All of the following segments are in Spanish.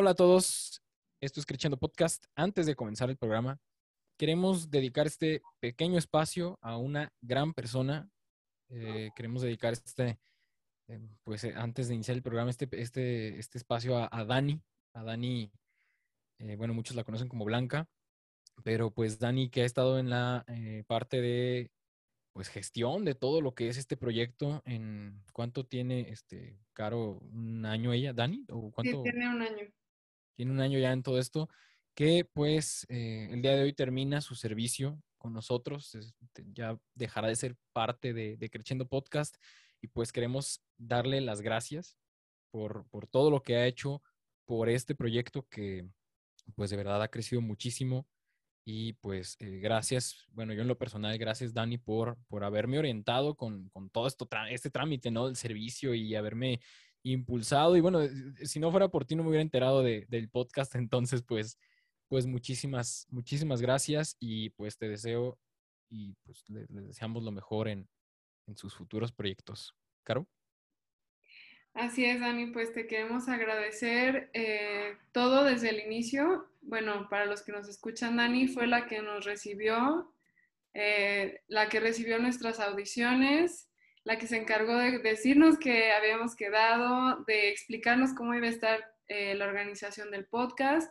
Hola a todos, esto es Creciendo Podcast. Antes de comenzar el programa, queremos dedicar este pequeño espacio a una gran persona. Eh, queremos dedicar este, eh, pues eh, antes de iniciar el programa, este, este, este espacio a, a Dani. A Dani, eh, bueno, muchos la conocen como Blanca, pero pues Dani que ha estado en la eh, parte de pues gestión de todo lo que es este proyecto. En cuánto tiene este Caro un año ella, Dani, o cuánto Sí, tiene un año. Tiene un año ya en todo esto, que pues eh, el día de hoy termina su servicio con nosotros, ya dejará de ser parte de, de Creciendo Podcast y pues queremos darle las gracias por, por todo lo que ha hecho, por este proyecto que pues de verdad ha crecido muchísimo y pues eh, gracias, bueno, yo en lo personal, gracias Dani por, por haberme orientado con, con todo esto, este trámite, ¿no? Del servicio y haberme impulsado. Y bueno, eh, si no fuera por ti no me hubiera enterado de- del podcast, entonces pues, pues muchísimas, muchísimas gracias y pues te deseo y pues le- les, deseamos lo mejor en, en sus futuros proyectos. Caro. Así es, Dani, pues te queremos agradecer eh, todo desde el inicio. Bueno, para los que nos escuchan, Dani fue la que nos recibió, eh, la que recibió nuestras audiciones, la que se encargó de decirnos que habíamos quedado, de explicarnos cómo iba a estar eh, la organización del podcast.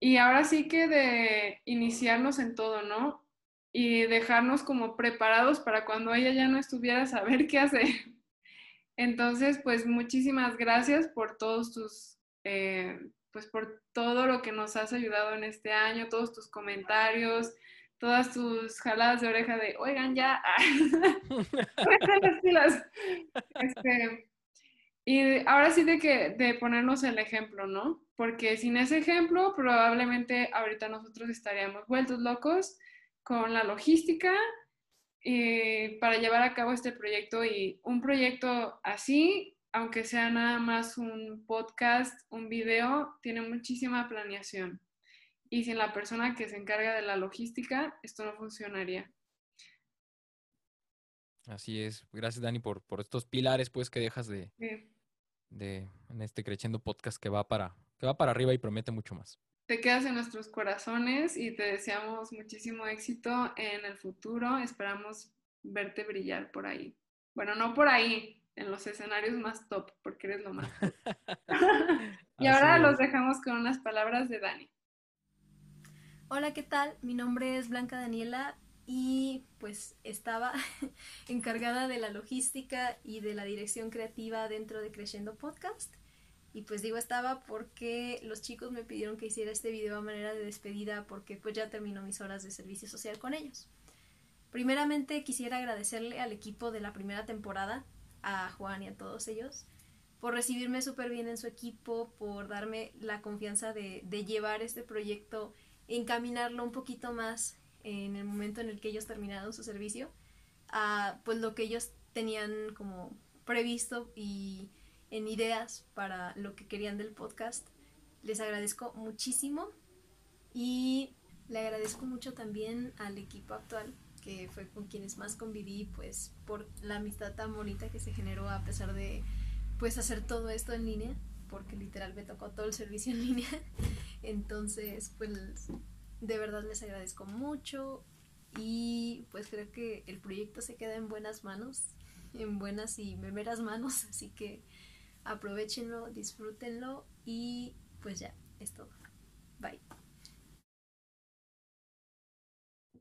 Y ahora sí que de iniciarnos en todo, ¿no? Y dejarnos como preparados para cuando ella ya no estuviera saber qué hacer. Entonces, pues muchísimas gracias por todos tus, eh, pues por todo lo que nos has ayudado en este año, todos tus comentarios, todas tus jaladas de oreja de, oigan, ya, las pilas. Este, y ahora sí de que de ponernos el ejemplo, ¿no? Porque sin ese ejemplo, probablemente ahorita nosotros estaríamos vueltos locos con la logística eh, para llevar a cabo este proyecto y un proyecto así, aunque sea nada más un podcast, un video, tiene muchísima planeación. Y sin la persona que se encarga de la logística, esto no funcionaría. Así es. Gracias Dani por, por estos pilares pues que dejas de, de en este Creciendo Podcast que va para, que va para arriba y promete mucho más. Te quedas en nuestros corazones y te deseamos muchísimo éxito en el futuro. Esperamos verte brillar por ahí. Bueno, no por ahí, en los escenarios más top, porque eres lo más y ahora los dejamos con unas palabras de Dani. Hola, ¿qué tal? Mi nombre es Blanca Daniela y pues estaba encargada de la logística y de la dirección creativa dentro de Creciendo Podcast. Y pues digo estaba porque los chicos me pidieron que hiciera este video a manera de despedida porque pues ya terminó mis horas de servicio social con ellos. Primeramente quisiera agradecerle al equipo de la primera temporada, a Juan y a todos ellos, por recibirme súper bien en su equipo, por darme la confianza de, de llevar este proyecto encaminarlo un poquito más en el momento en el que ellos terminaron su servicio a pues lo que ellos tenían como previsto y en ideas para lo que querían del podcast. Les agradezco muchísimo y le agradezco mucho también al equipo actual que fue con quienes más conviví pues por la amistad tan bonita que se generó a pesar de pues hacer todo esto en línea porque literal me tocó todo el servicio en línea entonces, pues de verdad les agradezco mucho y pues creo que el proyecto se queda en buenas manos, en buenas y memeras manos, así que aprovechenlo, disfrútenlo y pues ya, es todo. Bye.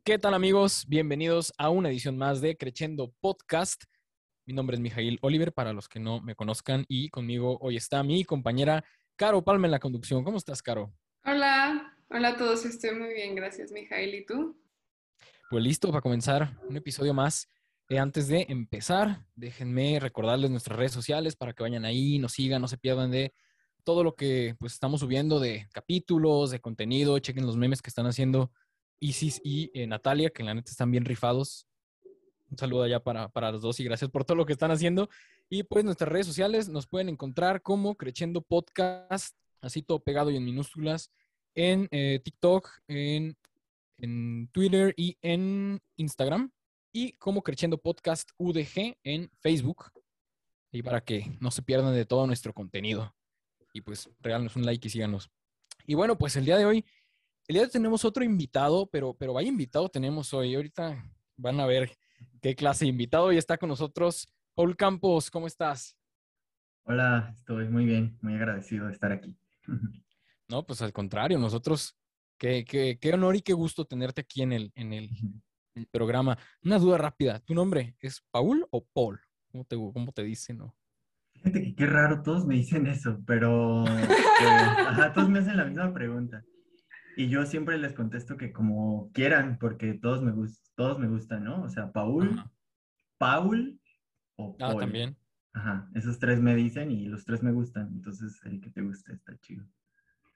¿Qué tal amigos? Bienvenidos a una edición más de Creciendo Podcast. Mi nombre es Mijail Oliver, para los que no me conozcan, y conmigo hoy está mi compañera Caro Palma en la conducción. ¿Cómo estás, Caro? Hola, hola a todos, estoy muy bien, gracias, Mijail. ¿Y tú? Pues listo para comenzar un episodio más. Eh, antes de empezar, déjenme recordarles nuestras redes sociales para que vayan ahí, nos sigan, no se pierdan de todo lo que pues estamos subiendo de capítulos, de contenido, chequen los memes que están haciendo Isis y eh, Natalia, que la neta están bien rifados. Un saludo allá para, para los dos y gracias por todo lo que están haciendo. Y pues nuestras redes sociales nos pueden encontrar como Creciendo Podcast, así todo pegado y en minúsculas, en eh, TikTok, en, en Twitter y en Instagram. Y como Creciendo Podcast UDG en Facebook. Y para que no se pierdan de todo nuestro contenido. y pues regálanos un like y síganos. Y bueno, pues el día de hoy, el día de hoy tenemos otro invitado, pero, pero vaya invitado tenemos hoy. Ahorita van a ver qué clase de invitado. Y está con nosotros Paul Campos. ¿Cómo estás? Hola, estoy muy bien, muy agradecido de estar aquí. No, pues al contrario, nosotros, qué, qué, qué honor y qué gusto tenerte aquí en el, en el, el programa. Una duda rápida, ¿tu nombre es Paul o Paul? ¿Cómo te, cómo te dicen? No? Fíjate que qué raro, todos me dicen eso, pero eh, ajá, todos me hacen la misma pregunta. Y yo siempre les contesto que como quieran, porque todos me, gust todos me gustan, ¿no? O sea, Paul, Ajá. Paul o Ah, Paul. también. Ajá, esos tres me dicen y los tres me gustan. Entonces, el que te guste está chido.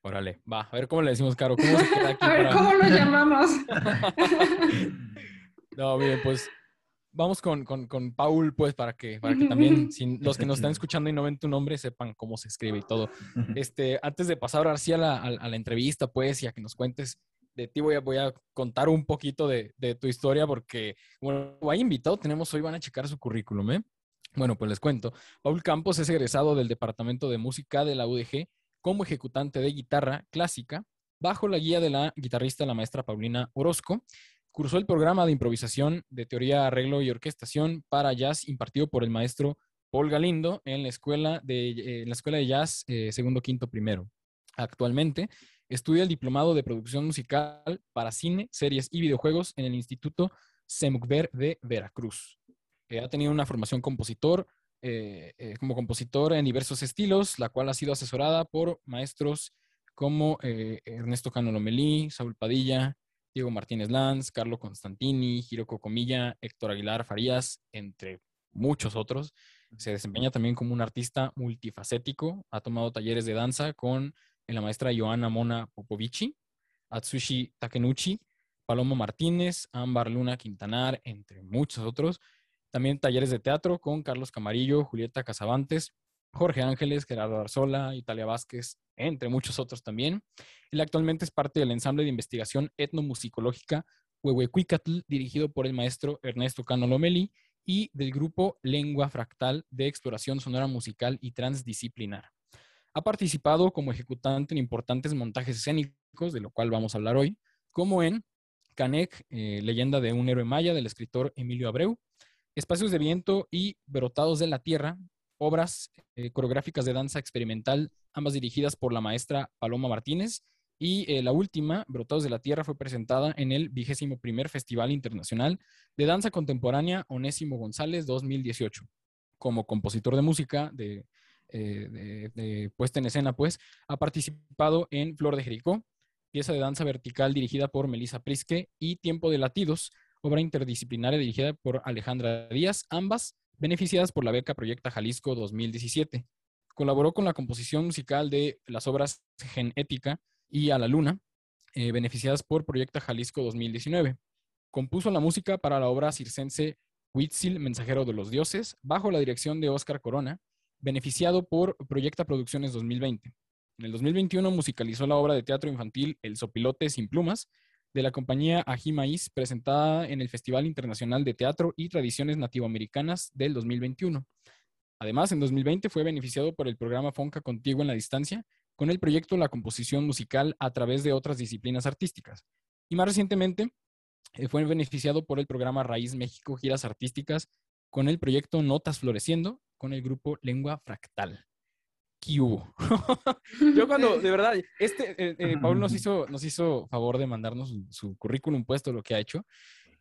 Órale, va, a ver cómo le decimos, Caro. ¿Cómo se queda aquí A ver, para- ¿cómo lo llamamos? No, bien, pues vamos con, con, con Paul, pues, para que, para que también si los que nos están escuchando y no ven tu nombre sepan cómo se escribe y todo. Este, antes de pasar ahora sí a la, a, a la entrevista, pues, y a que nos cuentes de ti, voy a, voy a contar un poquito de, de tu historia, porque, bueno, hay invitado, tenemos hoy, van a checar su currículum, ¿eh? Bueno, pues les cuento. Paul Campos es egresado del Departamento de Música de la UDG como ejecutante de guitarra clásica, bajo la guía de la guitarrista, la maestra Paulina Orozco. Cursó el programa de improvisación de teoría, arreglo y orquestación para jazz impartido por el maestro Paul Galindo en la escuela de, la escuela de jazz eh, segundo, quinto, primero. Actualmente estudia el diplomado de producción musical para cine, series y videojuegos en el Instituto Semucver de Veracruz. Eh, ha tenido una formación compositor, eh, eh, como compositor en diversos estilos, la cual ha sido asesorada por maestros como eh, Ernesto Cano Lomelí, Saúl Padilla, Diego Martínez Lanz, Carlo Constantini, Hiroko Comilla, Héctor Aguilar Farías, entre muchos otros. Se desempeña también como un artista multifacético. Ha tomado talleres de danza con la maestra Joana Mona Popovici, Atsushi Takenuchi, Paloma Martínez, Ámbar Luna Quintanar, entre muchos otros. También talleres de teatro con Carlos Camarillo, Julieta Casabantes, Jorge Ángeles, Gerardo Arzola, Italia Vázquez, entre muchos otros también. Él actualmente es parte del ensamble de investigación etnomusicológica Huehuecuicatl, dirigido por el maestro Ernesto Cano Lomeli, y del grupo Lengua Fractal de Exploración Sonora Musical y Transdisciplinar. Ha participado como ejecutante en importantes montajes escénicos, de lo cual vamos a hablar hoy, como en Canek, eh, leyenda de un héroe maya del escritor Emilio Abreu, Espacios de Viento y Brotados de la Tierra, obras eh, coreográficas de danza experimental, ambas dirigidas por la maestra Paloma Martínez. Y eh, la última, Brotados de la Tierra, fue presentada en el vigésimo primer Festival Internacional de Danza Contemporánea Onésimo González 2018. Como compositor de música, de, eh, de puesta en escena, pues, ha participado en Flor de Jericó, pieza de danza vertical dirigida por Melissa Prisque, y Tiempo de Latidos, obra interdisciplinaria dirigida por Alejandra Díaz, ambas beneficiadas por la beca Proyecta Jalisco 2017. Colaboró con la composición musical de las obras Genética y A la Luna, eh, beneficiadas por Proyecta Jalisco 2019. Compuso la música para la obra circense Huitzil, Mensajero de los Dioses, bajo la dirección de Óscar Corona, beneficiado por Proyecta Producciones 2020. En el 2021 musicalizó la obra de teatro infantil El Sopilote sin plumas, de la compañía Ají Maíz, presentada en el Festival Internacional de Teatro y Tradiciones Nativoamericanas del 2021. Además, en 2020 fue beneficiado por el programa Fonca Contigo en la Distancia, con el proyecto La Composición Musical a través de otras disciplinas artísticas. Y más recientemente, eh, fue beneficiado por el programa Raíz México Giras Artísticas, con el proyecto Notas Floreciendo, con el grupo Lengua Fractal. ¿Qué hubo? Yo cuando, de verdad, este, eh, eh, Paul nos hizo, nos hizo favor de mandarnos su, su, currículum puesto, lo que ha hecho.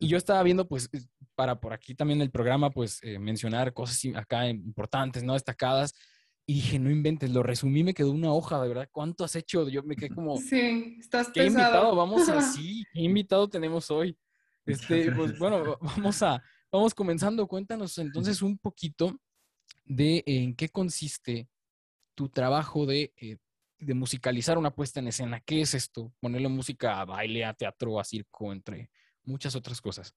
Y yo estaba viendo, pues, para por aquí también el programa, pues, eh, mencionar cosas acá importantes, ¿no? Destacadas. Y dije, no inventes, lo resumí, me quedó una hoja, de verdad. ¿Cuánto has hecho? Yo me quedé como... Sí, estás ¿Qué pesado. invitado vamos así? ¿Qué invitado tenemos hoy? Este, pues, bueno, vamos a... Vamos comenzando. Cuéntanos entonces un poquito de en qué consiste tu trabajo de, eh, de, musicalizar una puesta en escena. ¿Qué es esto? Ponerle música a baile, a teatro, a circo, entre muchas otras cosas.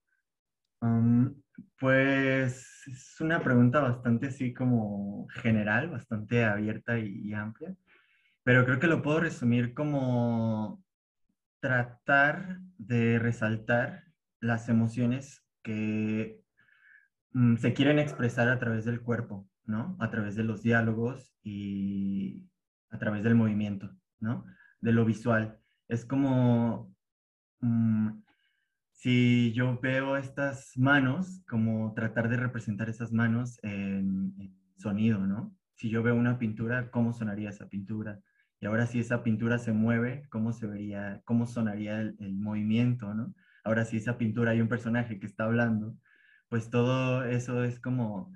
Um, pues es una pregunta bastante así como general, bastante abierta y, amplia, pero creo que lo puedo resumir como tratar de resaltar las emociones que mm, se quieren expresar a través del cuerpo, ¿no? A través de los diálogos y a través del movimiento, ¿no? De lo visual. Es como mm, si yo veo estas manos, como tratar de representar esas manos en, sonido, ¿no? Si yo veo una pintura, ¿cómo sonaría esa pintura? Y ahora si esa pintura se mueve, ¿cómo se vería, cómo sonaría el, el movimiento, ¿no? Ahora si esa pintura hay un personaje que está hablando, pues todo eso es como,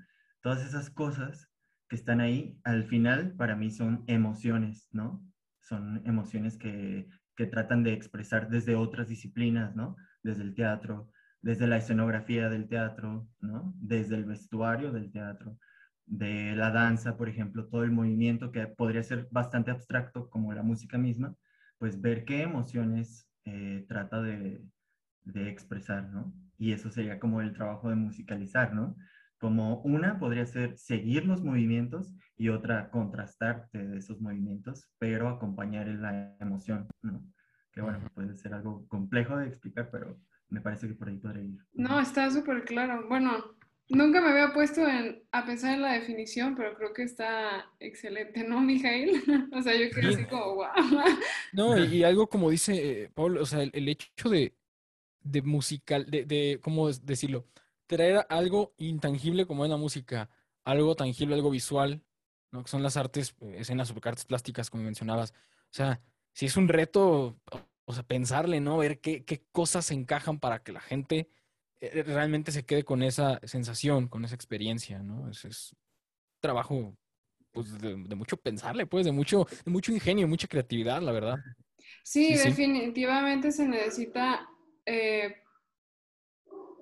todas esas cosas que están ahí, al final para mí son emociones, ¿no? Son emociones que, que tratan de expresar desde otras disciplinas, ¿no? Desde el teatro, desde la escenografía del teatro, ¿no? Desde el vestuario del teatro, de la danza, por ejemplo, todo el movimiento que podría ser bastante abstracto como la música misma, pues ver qué emociones eh, trata de, de expresar, ¿no? Y eso sería como el trabajo de musicalizar, ¿no? Como una podría ser seguir los movimientos y otra contrastar de esos movimientos, pero acompañar en la emoción, ¿no? Que bueno, puede ser algo complejo de explicar, pero me parece que por ahí podría ir. No, está súper claro. Bueno, nunca me había puesto a pensar en la definición, pero creo que está excelente, ¿no, Mijail? o sea, yo creo así como, wow. No, y, algo como dice eh, Pablo, o sea, el hecho de, de musical, de, de, ¿cómo decirlo? Traer algo intangible como es la música, algo tangible, algo visual, ¿no? Que son las artes, eh, escenas o artes plásticas, como mencionabas. O sea, si es un reto, o sea, pensarle, ¿no? Ver qué, qué cosas encajan para que la gente eh, realmente se quede con esa sensación, con esa experiencia, ¿no? Es, es trabajo pues, de, mucho pensarle, pues, de mucho, de mucho ingenio, mucha creatividad, la verdad. Sí, definitivamente se necesita eh,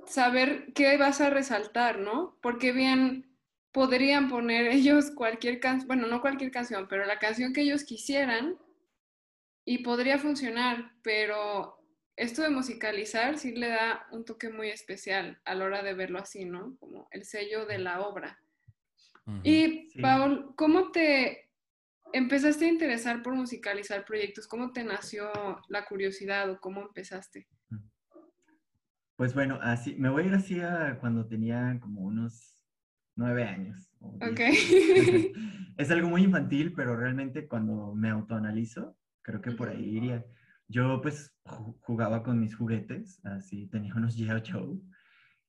saber qué vas a resaltar, ¿no? Porque bien podrían poner ellos cualquier canción, bueno, no cualquier canción, pero la canción que ellos quisieran y podría funcionar, pero esto de musicalizar sí le da un toque muy especial a la hora de verlo así, ¿no? Como el sello de la obra. Y, Paul, ¿cómo te empezaste a interesar por musicalizar proyectos? ¿Cómo te nació la curiosidad o cómo empezaste? Pues bueno, así, me voy a ir así a cuando tenía como unos nueve años. Ok. es algo muy infantil, pero realmente cuando me autoanalizo, creo que por ahí iría. Yo pues jugaba con mis juguetes, así tenía unos G.I. Joe,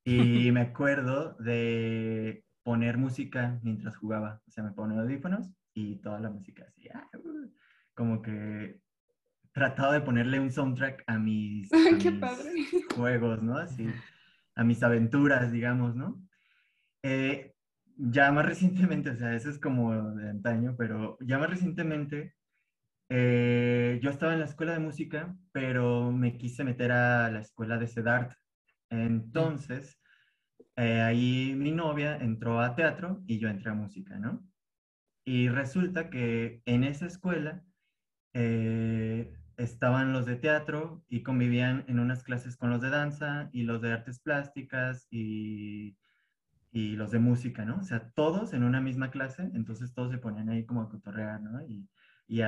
y me acuerdo de poner música mientras jugaba. O sea, me ponía audífonos y toda la música así, ah, uh, como que tratado de ponerle un soundtrack a mis, juegos, ¿no? Así, a mis aventuras, digamos, ¿no? Eh, ya más recientemente, o sea, eso es como de antaño, pero ya más recientemente eh, yo estaba en la escuela de música, pero me quise meter a la escuela de CEDART. Entonces, eh, ahí mi novia entró a teatro y yo entré a música, ¿no? Y resulta que en esa escuela estaban los de teatro y convivían en unas clases con los de danza y los de artes plásticas y, y los de música, ¿no? O sea, todos en una misma clase, entonces todos se ponían ahí como a cotorrear, ¿no? Y, y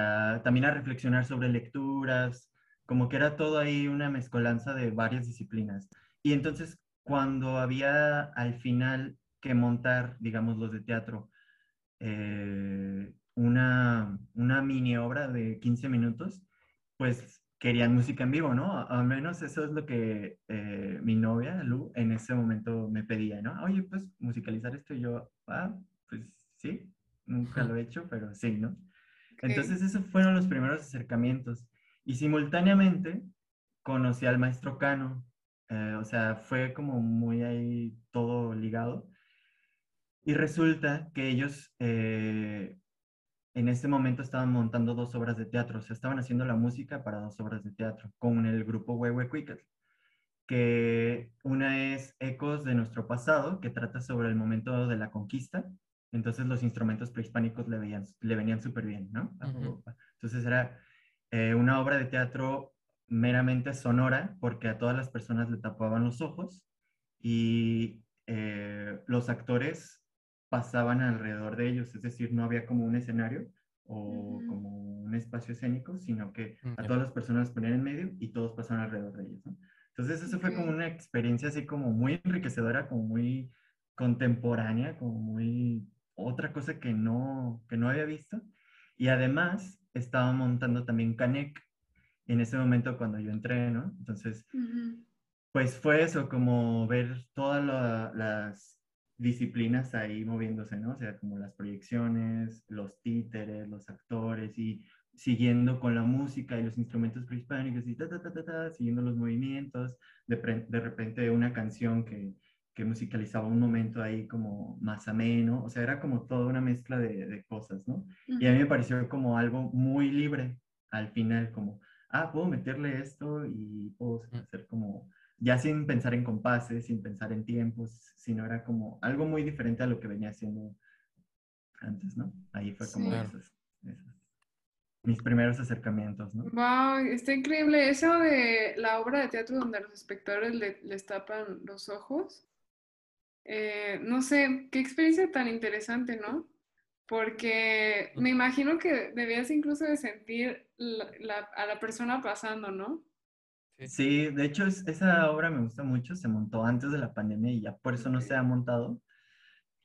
también a reflexionar sobre lecturas, como que era todo ahí una mezcolanza de varias disciplinas. Y entonces cuando había al final que montar, digamos, los de teatro, eh, una, una mini obra de 15 minutos, pues querían música en vivo, ¿no? Al menos eso es lo que eh, mi novia, Lu, en ese momento me pedía, ¿no? Oye, pues musicalizar esto y yo, ah, pues sí, nunca lo he hecho, pero sí, ¿no? Entonces esos fueron los primeros acercamientos. Y simultáneamente conocí al maestro Cano, eh, o sea, fue como muy ahí todo ligado. Y resulta que ellos eh, en ese momento estaban montando dos obras de teatro, o sea, estaban haciendo la música para dos obras de teatro con el grupo Huehuecuicas, que una es Ecos de nuestro pasado, que trata sobre el momento de la conquista, entonces los instrumentos prehispánicos le, veían, le venían súper bien, ¿no? Entonces era eh, una obra de teatro meramente sonora, porque a todas las personas le tapaban los ojos y eh, los actores pasaban alrededor de ellos, es decir, no había como un escenario o como un espacio escénico, sino que mm, a todas las personas las ponían en medio y todos pasaban alrededor de ellos. Entonces eso fue como una experiencia así como muy enriquecedora, como muy contemporánea, como muy otra cosa que no, que no había visto. Y además estaba montando también Canek en ese momento cuando yo entré, ¿no? Entonces, pues fue eso, como ver todas las disciplinas ahí moviéndose, ¿no? O sea, como las proyecciones, los títeres, los actores y siguiendo con la música y los instrumentos prehispánicos y ta, ta, ta, ta, ta siguiendo los movimientos, de, de repente una canción que, que, musicalizaba un momento ahí como más ameno, o sea, era como toda una mezcla de, de cosas, ¿no? Y a mí me pareció como algo muy libre al final, como, ah, puedo meterle esto y puedo hacer como, ya sin pensar en compases, sin pensar en tiempos, sino era como algo muy diferente a lo que venía haciendo antes, ¿no? Ahí fue como esas mis primeros acercamientos, ¿no? Wow, está increíble. Eso de la obra de teatro donde los espectadores les tapan los ojos. Eh, no sé, qué experiencia tan interesante, ¿no? Porque me imagino que debías incluso de sentir a la persona pasando, ¿no? Sí, de hecho esa obra me gusta mucho, se montó antes de la pandemia y ya por eso no se ha montado,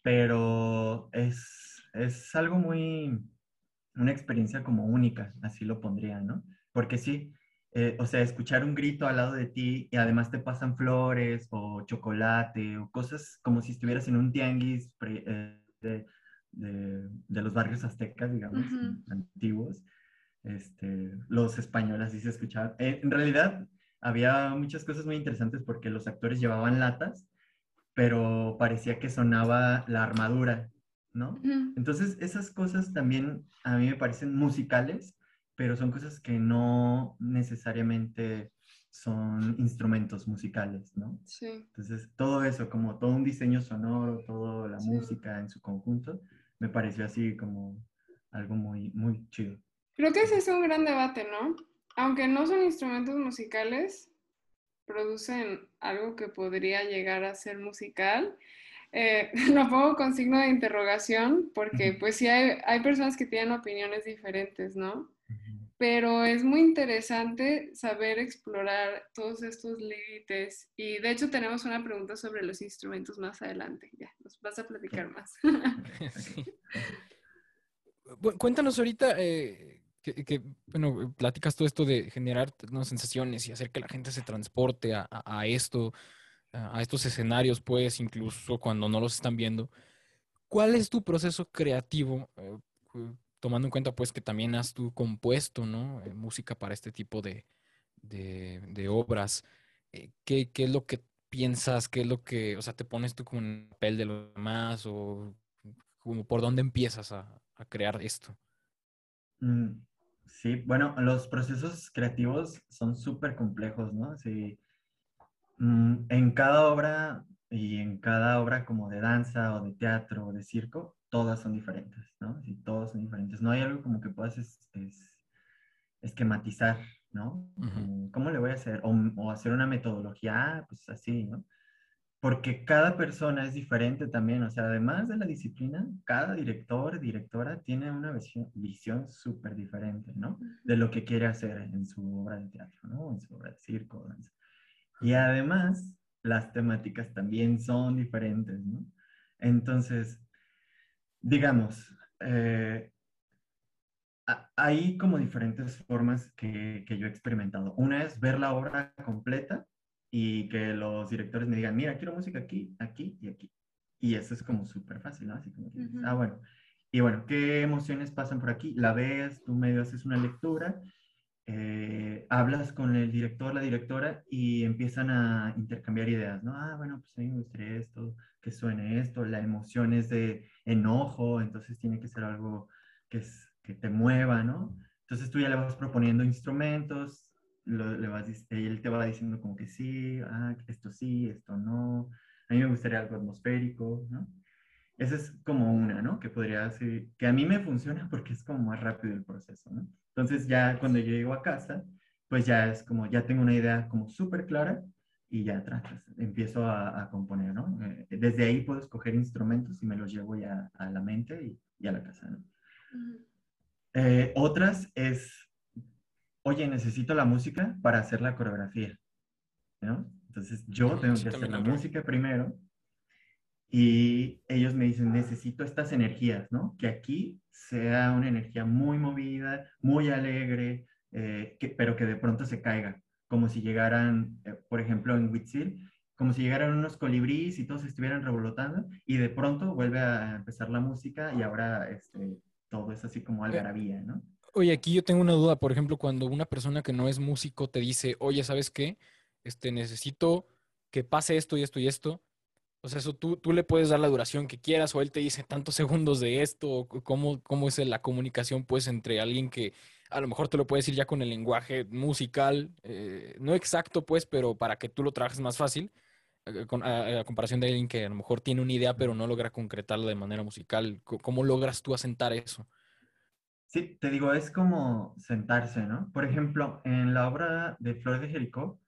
pero es, es algo muy, una experiencia como única, así lo pondría, ¿no? Porque sí, eh, o sea, escuchar un grito al lado de ti y además te pasan flores o chocolate o cosas como si estuvieras en un tianguis eh, de, de, los barrios aztecas, digamos, antiguos. Este, los españoles así se escuchaban. Eh, en realidad había muchas cosas muy interesantes porque los actores llevaban latas, pero parecía que sonaba la armadura ¿no? Entonces, esas cosas también a mí me parecen musicales, pero son cosas que no necesariamente son instrumentos musicales, ¿no? Sí. Entonces, todo eso, como todo un diseño sonoro, toda la música en su conjunto, me pareció así como algo muy, muy chido. Creo que ese es un gran debate, ¿no? Aunque no son instrumentos musicales, producen algo que podría llegar a ser musical eh, lo pongo con signo de interrogación porque pues sí hay, hay personas que tienen opiniones diferentes, ¿no? Pero es muy interesante saber explorar todos estos límites y de hecho tenemos una pregunta sobre los instrumentos más adelante. Ya, nos vas a platicar más. cuéntanos ahorita eh, que, bueno, platicas todo esto de generar unas sensaciones y hacer que la gente se transporte a, a esto a estos escenarios, pues, incluso cuando no los están viendo. ¿Cuál es tu proceso creativo? Eh, tomando en cuenta, pues, que también has tú compuesto, ¿no? Eh, música para este tipo de, de, obras. Eh, ¿qué, ¿qué, es lo que piensas? ¿Qué es lo que, o sea, te pones tú como en papel de lo demás? ¿O como por dónde empiezas a, a crear esto? Mm, sí, bueno, los procesos creativos son súper complejos, ¿no? Sí Mm, en cada obra y en cada obra como de danza o de teatro o de circo, todas son diferentes, ¿no? Y todos son diferentes. No hay algo como que puedas esquematizar, ¿no? ¿Cómo le voy a hacer? O, hacer una metodología, pues así, ¿no? Porque cada persona es diferente también, o sea, además de la disciplina, cada director, directora tiene una visión súper diferente, ¿no? De lo que quiere hacer en su obra de teatro, ¿no? En su obra de circo, danza. Y además, las temáticas también son diferentes, ¿no? Entonces, digamos, eh, hay como diferentes formas que, que, yo he experimentado. Una es ver la obra completa y que los directores me digan, mira, quiero música aquí, aquí y aquí. Y eso es como súper fácil, ¿no? Así como que, ah, bueno. Y bueno, ¿qué emociones pasan por aquí? La ves, tú medio haces una lectura eh, hablas con el director, la directora y empiezan a intercambiar ideas, ¿no? Ah, bueno, pues a mí me gustaría esto, que suene esto, la emoción es de enojo, entonces tiene que ser algo que, es, que te mueva, ¿no? Entonces tú ya le vas proponiendo instrumentos, le vas, él te va diciendo como que sí, ah, esto sí, esto no, a mí me gustaría algo atmosférico, ¿no? Esa es como una, ¿no? Que podría ser, que a mí me funciona porque es como más rápido el proceso, ¿no? Entonces ya cuando yo llego a casa, pues ya es como, ya tengo una idea como súper clara y ya tratas, empiezo a, componer, ¿no? Eh, desde ahí puedo escoger instrumentos y me los llevo ya a la mente y, a la casa, ¿no? Eh, otras es, oye, necesito la música para hacer la coreografía, ¿no? Entonces yo tengo que hacer la música primero y ellos me dicen, necesito estas energías, ¿no? Que aquí sea una energía muy movida, muy alegre, eh, que, pero que de pronto se caiga, como si llegaran, eh, por ejemplo, en Huitzil, como si llegaran unos colibríes y todos estuvieran revolotando y de pronto vuelve a empezar la música y ahora este, todo es así como algarabía, ¿no? Oye, aquí yo tengo una duda, por ejemplo, cuando una persona que no es músico te dice, oye, ¿sabes qué? Este, necesito que pase esto y esto y esto, o sea, eso tú, tú le puedes dar la duración que quieras o él te dice tantos segundos de esto, cómo, cómo es la comunicación pues entre alguien que a lo mejor te lo puede decir ya con el lenguaje musical, eh, no exacto pues, pero para que tú lo trabajes más fácil, eh, con, a, comparación de alguien que a lo mejor tiene una idea pero no logra concretarlo de manera musical. ¿Cómo logras tú asentar eso? Sí, te digo, es como sentarse, ¿no? Por ejemplo, en la obra de Flor de Jericó,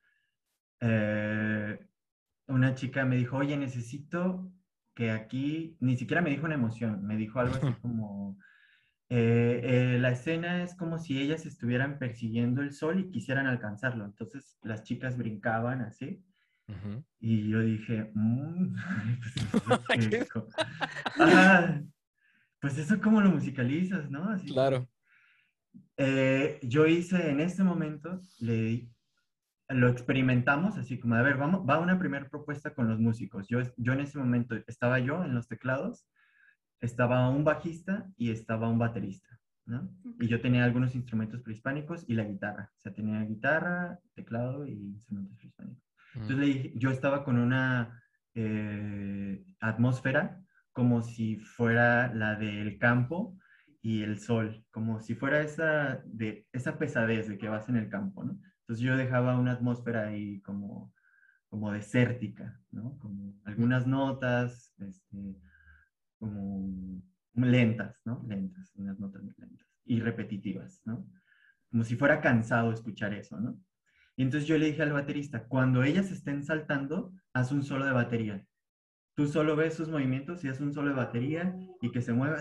eh, una chica me dijo, oye, necesito que aquí, ni siquiera me dijo una emoción, me dijo algo así como, eh, eh, la escena es como si ellas estuvieran persiguiendo el sol y quisieran alcanzarlo. Entonces las chicas brincaban así. Y yo dije, mm, pues, eso, ah, pues eso como lo musicalizas, ¿no? Así, claro. Eh, yo hice en este momento, le lo experimentamos así como, a ver, vamos, va una primera propuesta con los músicos. Yo, yo en ese momento estaba yo en los teclados, estaba un bajista y estaba un baterista, ¿no? Y yo tenía algunos instrumentos prehispánicos y la guitarra. O sea, tenía guitarra, teclado y instrumentos prehispánicos. Entonces le dije, yo estaba con una eh, atmósfera como si fuera la del campo y el sol, como si fuera esa, de, esa pesadez de que vas en el campo, ¿no? Entonces yo dejaba una atmósfera ahí como, como desértica, ¿no? Como algunas notas, este, como lentas, ¿no? Lentas, unas notas lentas y repetitivas, ¿no? Como si fuera cansado escuchar eso, ¿no? Y entonces yo le dije al baterista, cuando ellas estén saltando, haz un solo de batería. Tú solo ves sus movimientos y haz un solo de batería y que se mueva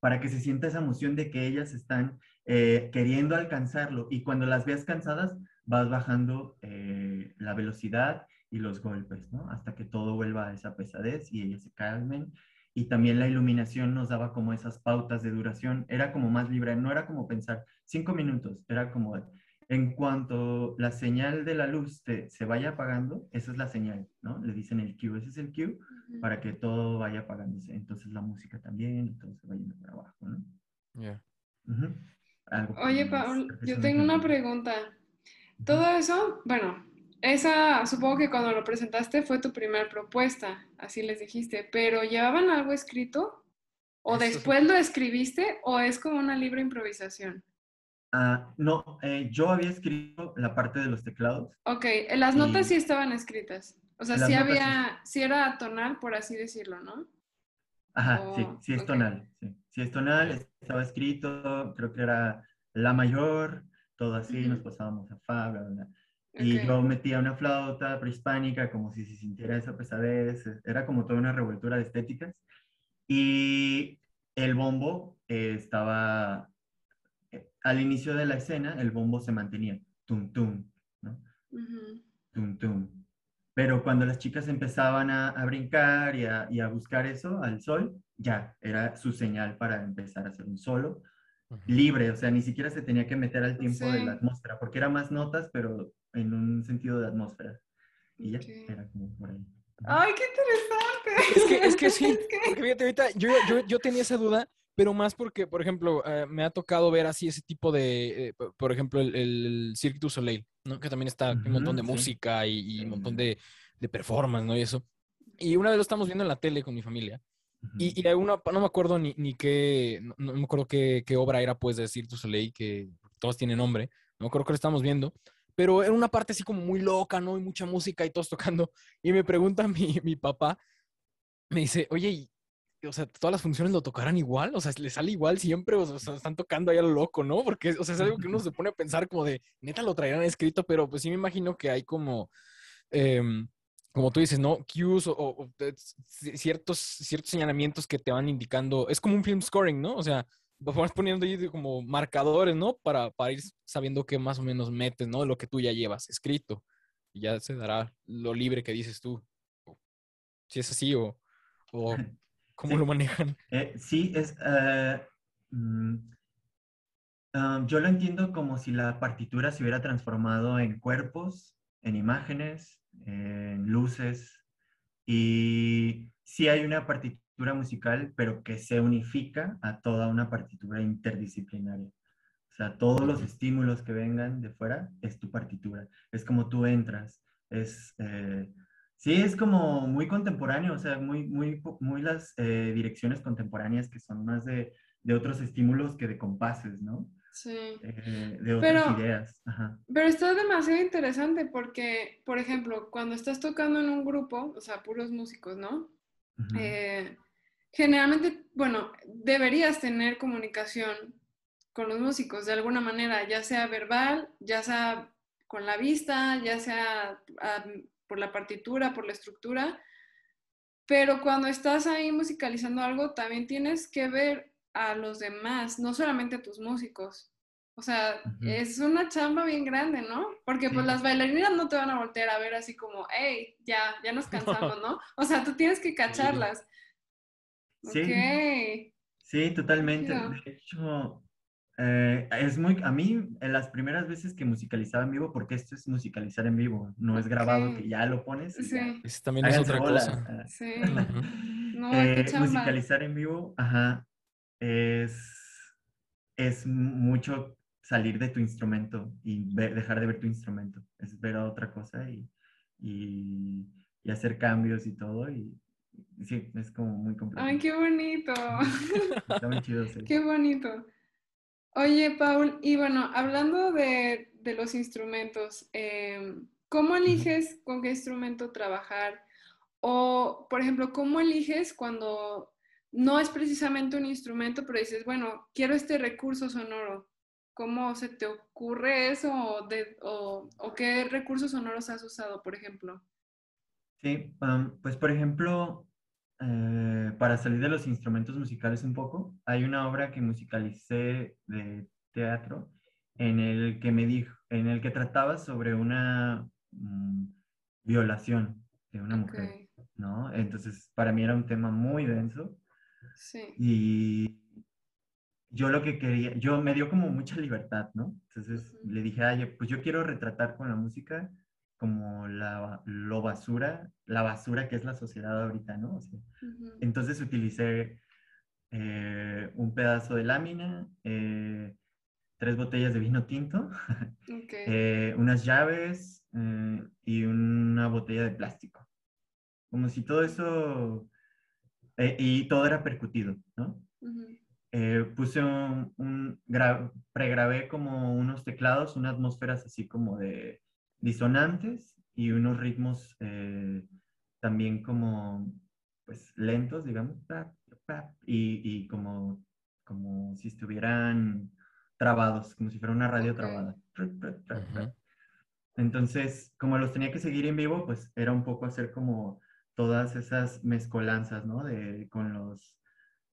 para que se sienta esa emoción de que ellas están eh, queriendo alcanzarlo y cuando las veas cansadas vas bajando eh, la velocidad y los golpes. Hasta que todo vuelva a esa pesadez y ellas se calmen. Y también la iluminación nos daba como esas pautas de duración, era como más libre, no era como pensar cinco minutos, era como en cuanto la señal de la luz se vaya apagando, esa es la señal, ¿no? Le dicen el cue, ese es el cue para que todo vaya apagándose. Entonces la música también, entonces va yendo para abajo, ¿no? Ya. Oye, Paul, yo tengo una pregunta. Todo eso, bueno, esa supongo que cuando lo presentaste fue tu primera propuesta, así les dijiste, pero ¿llevaban algo escrito? ¿O después lo escribiste o es como una libre improvisación? Ah, no, eh, yo había escrito la parte de los teclados. Ok, las notas sí estaban escritas. O sea, sí había, sí. era tonal, por así decirlo, ¿no? Ajá, sí, sí es tonal, sí. Sí es tonal, estaba escrito, creo que era la mayor, todo así, nos pasábamos a fa, bla, bla, Y yo metía una flauta prehispánica como si se sintiera esa pesadez, era como toda una revoltura de estéticas. Y el bombo eh, estaba, eh, al inicio de la escena, el bombo se mantenía, tum, tum, ¿no? Tum, tum. Pero cuando las chicas empezaban a, brincar y a, buscar eso, al sol, ya era su señal para empezar a hacer un solo libre, o sea, ni siquiera se tenía que meter al tiempo de la atmósfera, porque era más notas, pero en un sentido de atmósfera. Y ya, era como por ahí. ¡Ay, qué interesante! Es que, es que sí, porque fíjate, ahorita yo, yo, yo, tenía esa duda, pero más porque, por ejemplo, eh, me ha tocado ver así ese tipo de, eh, por ejemplo, el, el, Cirque du Soleil, ¿no? Que también está un montón de música y, un montón de, de, performance, ¿no? Y eso. Y una vez lo estamos viendo en la tele con mi familia. Y, y una, no me acuerdo ni, ni qué, no, me acuerdo qué, qué, obra era, pues, de Cirque du Soleil, que todos tienen nombre. No me acuerdo que lo estamos viendo. Pero era una parte así como muy loca, ¿no? Y mucha música y todos tocando. Y me pregunta mi, mi papá, me dice, oye, o sea, todas las funciones lo tocarán igual, o sea, le sale igual siempre, o sea, están tocando ahí a lo loco, ¿no? Porque, o sea, es algo que uno se pone a pensar como de, neta lo traerán escrito, pero pues sí me imagino que hay como, em, como tú dices, ¿no? Cues o, ciertos, ciertos señalamientos que te van indicando, es como un film scoring, ¿no? O sea, vas poniendo ahí como marcadores, ¿no? Para, para ir sabiendo qué más o menos metes, ¿no? Lo que tú ya llevas escrito. Y ya se dará lo libre que dices tú. si es así o, o cómo lo manejan. Eh, sí, es... eh, mm, ah, yo lo entiendo como si la partitura se hubiera transformado en cuerpos, en imágenes, en luces, y sí hay una partitura musical, pero que se unifica a toda una partitura interdisciplinaria. O sea, todos los estímulos que vengan de fuera es tu partitura. Es como tú entras. Es, eh, sí, es como muy contemporáneo, o sea, muy, muy, muy las eh, direcciones contemporáneas que son más de, de otros estímulos que de compases, ¿no? Sí. Eh, de otras Pero- ideas. Ajá. Pero está demasiado interesante porque, por ejemplo, cuando estás tocando en un grupo, o sea, puros músicos, ¿no? Eh, generalmente, bueno, deberías tener comunicación con los músicos de alguna manera, ya sea verbal, ya sea con la vista, ya sea por la partitura, por la estructura, pero cuando estás ahí musicalizando algo, también tienes que ver a los demás, no solamente a tus músicos. O sea, es una chamba bien grande, ¿no? Porque pues las bailarinas no te van a voltear a ver así como, hey, ya, ya nos cansamos, ¿no? O sea, tú tienes que cacharlas. Sí. Ok. Sí, totalmente. De hecho, eh, es muy, a mí, en las primeras veces que musicalizaba en vivo, porque esto es musicalizar en vivo, no es grabado que ya lo pones ya. Sí, también es otra bolas. cosa. Sí. No, eh, musicalizar en vivo, ajá, es, es mucho salir de tu instrumento y ver- dejar de ver tu instrumento. Es ver a otra cosa y, y, y hacer cambios y todo. Y, y sí, es como muy complejo. Ay, qué bonito. Está muy chido. sí. Qué bonito. Oye, Paul, y bueno, hablando de, de los instrumentos, em, ¿cómo eliges con qué instrumento trabajar? O, por ejemplo, ¿cómo eliges cuando no es precisamente un instrumento, pero dices, bueno, quiero este recurso sonoro? ¿Cómo se te ocurre eso? ¿O, de- o- o qué recursos sonoros has usado, por ejemplo? Sí, pues por ejemplo, eh, para salir de los instrumentos musicales un poco, hay una obra que musicalicé de teatro en el que me dijo, en el que trataba sobre una mm, violación de una mujer, ¿no? Entonces, para mí era un tema muy denso sí. y yo lo que quería, yo me dio como mucha libertad, ¿no? Entonces le dije, ay, pues yo quiero retratar con la música como la, lo basura, la basura que es la sociedad ahorita, ¿no? O sea, Ujú. entonces utilicé eh, un pedazo de lámina, eh, tres botellas de vino tinto, eh, unas llaves y una botella de plástico. Como si todo eso, y todo era percutido, ¿no? puse un, un gra- pregrabé como unos teclados, unas atmósferas así como de disonantes y unos ritmos eh, también como pues lentos, digamos, y, y como, como si estuvieran trabados, como si fuera una radio trabada. Entonces, como los tenía que seguir en vivo, pues era un poco hacer como todas esas mezcolanzas, ¿no? De, con los,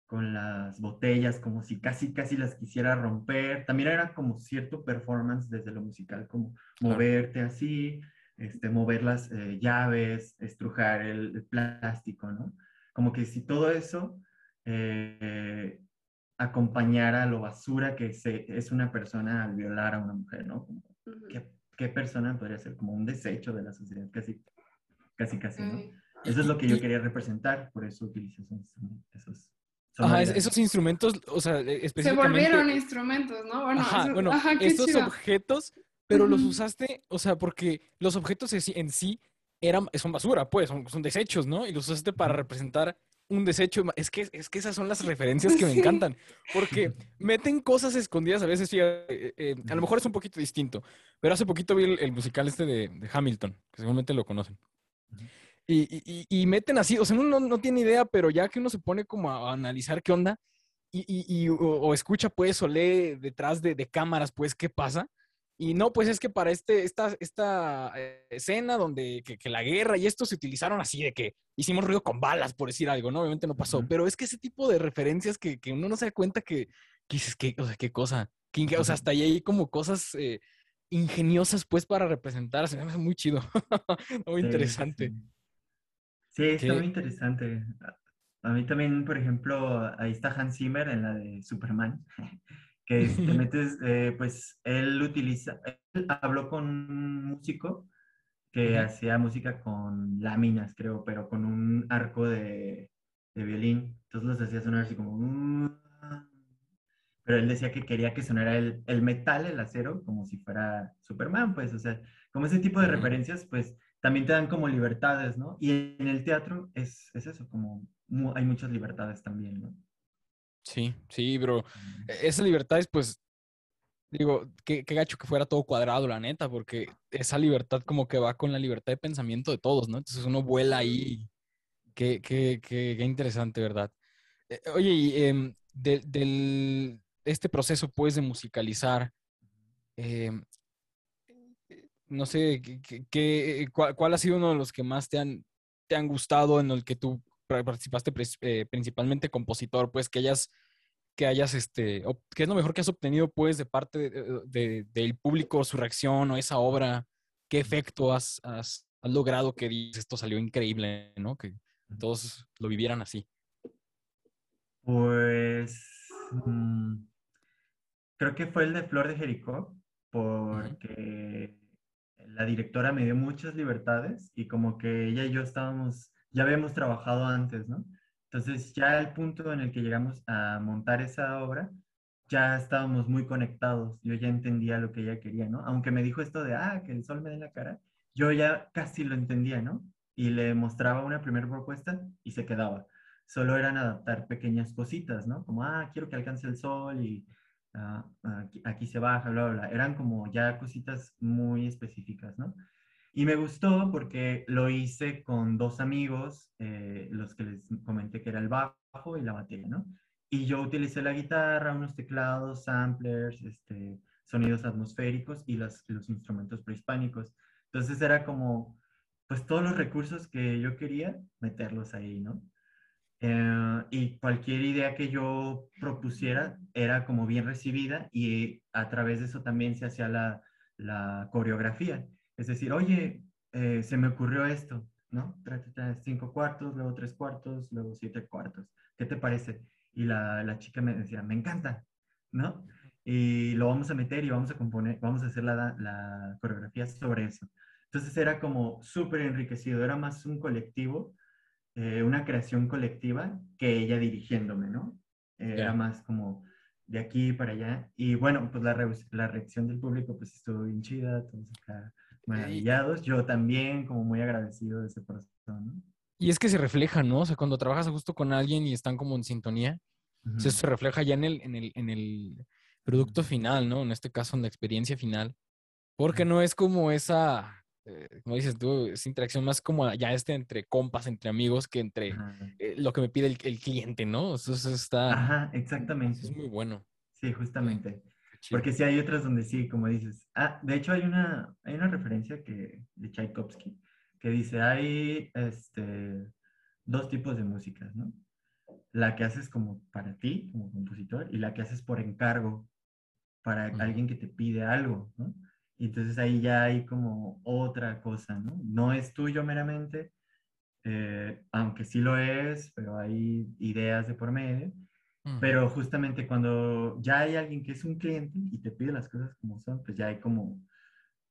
con las botellas, como si casi, casi las quisiera romper. También era como cierto performance desde lo musical, como Claro. moverte así, este, mover las eh, llaves, estrujar el, el plástico, ¿no? Como que si todo eso eh, acompañara lo basura que se, es una persona al violar a una mujer, ¿no? Como, Ujú. ¿qué, qué persona podría ser como un desecho de la sociedad? Casi, casi, casi, ¿no? Ok. Eso es lo que yo quería representar, por eso utilicé esos, esos Ajá, es- esos instrumentos, o sea, e- Se específicamente... volvieron instrumentos, ¿no? Bueno, Ajá, eso- bueno, ajá, qué estos chido. objetos, pero los usaste, o sea, porque los objetos en sí- eran, son basura, pues, son, son desechos, ¿no? Y los usaste para representar un desecho. Es que, es que esas son las referencias que me Sí. encantan, porque meten cosas escondidas a veces, fíjate, eh, eh, a lo mejor es un poquito distinto, pero hace poquito vi el, el musical este de, de Hamilton, que seguramente lo conocen. Y- y- y meten así, o sea, uno no, no tiene idea, pero ya que uno se pone como a analizar qué onda, y, o, o escucha pues o lee detrás de, de cámaras pues qué pasa. Y no, pues es que para este, esta, esta eh, escena donde que, que la guerra y esto se utilizaron así de que hicimos ruido con balas, por decir algo, ¿no? Obviamente no pasó, pero es que ese tipo de referencias que, que uno no se da cuenta que, que dices, que, o sea, qué cosa, que o sea, hasta ahí hay como cosas eh, ingeniosas pues para representar, se me hace muy chido, muy sí, interesante. sí. Sí, está muy interesante. A mí también, por ejemplo, ahí está Hans Zimmer en la de Superman, que te metes, eh, pues él utiliza, él habló con un músico que hacía música con láminas, creo, pero con un arco de, de violín. Entonces los hacía sonar así como... Mm". Pero él decía que quería que sonara el, el, metal, el acero, como si fuera Superman, pues, o sea, como ese tipo de referencias, pues, también te dan como libertades, ¿no? Y en el teatro es, es eso, como hay muchas libertades también, ¿no? Sí, sí, bro. E, esas libertades, pues, digo, qué, qué, gacho que fuera todo cuadrado, la neta, porque esa libertad como que va con la libertad de pensamiento de todos, ¿no? Entonces uno vuela ahí. Qué, qué, qué, qué interesante, ¿verdad? Eh, oye, y em, del, este proceso, pues, de musicalizar, em, no sé, ¿qué, cuál, cuál, ha sido uno de los que más te han, te han gustado, en el que tú participaste eh, principalmente compositor, pues, que hayas que hayas, este, qué es lo mejor que has obtenido, pues, de parte de, del público, su reacción o esa obra? ¿Qué efecto has, has, logrado que dices, esto salió increíble, ¿no? Que todos lo vivieran así. Pues, mm, creo que fue el de Flor de Jericó, porque la directora me dio muchas libertades y como que ella y yo estábamos, ya habíamos trabajado antes, ¿no? Entonces ya el punto en el que llegamos a montar esa obra, ya estábamos muy conectados, yo ya entendía lo que ella quería, ¿no? Aunque me dijo esto de, ah, que el sol me dé la cara, yo ya casi lo entendía, ¿no? Y le mostraba una primera propuesta y se quedaba. Solo eran adaptar pequeñas cositas, ¿no? Como, ah, quiero que alcance el sol y ah, aquí, aquí, se baja, bla, bla, bla. Eran como ya cositas muy específicas, ¿no? Y me gustó porque lo hice con dos amigos, eh, los que les comenté que era el bajo y la batería, ¿no? Y yo utilicé la guitarra, unos teclados, samplers, este, sonidos atmosféricos y los, los instrumentos prehispánicos. Entonces era como, pues todos los recursos que yo quería, meterlos ahí, ¿no? Eh, y cualquier idea que yo propusiera era como bien recibida y a través de eso también se hacía la, la coreografía. Es decir, oye, eh, se me ocurrió esto, ¿no? Cinco cuartos, luego tres cuartos, luego siete cuartos. ¿Qué te parece? Y la, la chica me decía, me encanta, ¿no? Y lo vamos a meter y vamos a componer, vamos a hacer la, la coreografía sobre eso. Entonces era como súper enriquecido, era más un colectivo, eh, una creación colectiva que ella dirigiéndome, ¿no? Era más como de aquí para allá. Y bueno, pues la, la reacción del público pues estuvo bien chida, todos acá maravillados. Yo también, como muy agradecido de ese proceso, ¿no? Y es que se refleja, ¿no? O sea, cuando trabajas justo con alguien y están como en sintonía, eso se refleja ya en el, en el, en el producto final, ¿no? En este caso, en la experiencia final. Porque no es como esa, eh, como dices tú, esa interacción más como ya este entre compas, entre amigos, que entre eh, lo que me pide el, el cliente, ¿no? Eso, está... Ajá, exactamente. es muy bueno. Sí, justamente. Porque sí hay otras donde sí, como dices. Ah, de hecho hay una, hay una referencia que, de Tchaikovsky que dice, hay este, dos tipos de música, ¿no? La que haces como para ti, como compositor, y la que haces por encargo para alguien que te pide algo, ¿no? Y entonces ahí ya hay como otra cosa, ¿no? No es tuyo meramente, eh, aunque sí lo es, pero hay ideas de por medio. Pero justamente cuando ya hay alguien que es un cliente y te pide las cosas como son, pues ya hay como,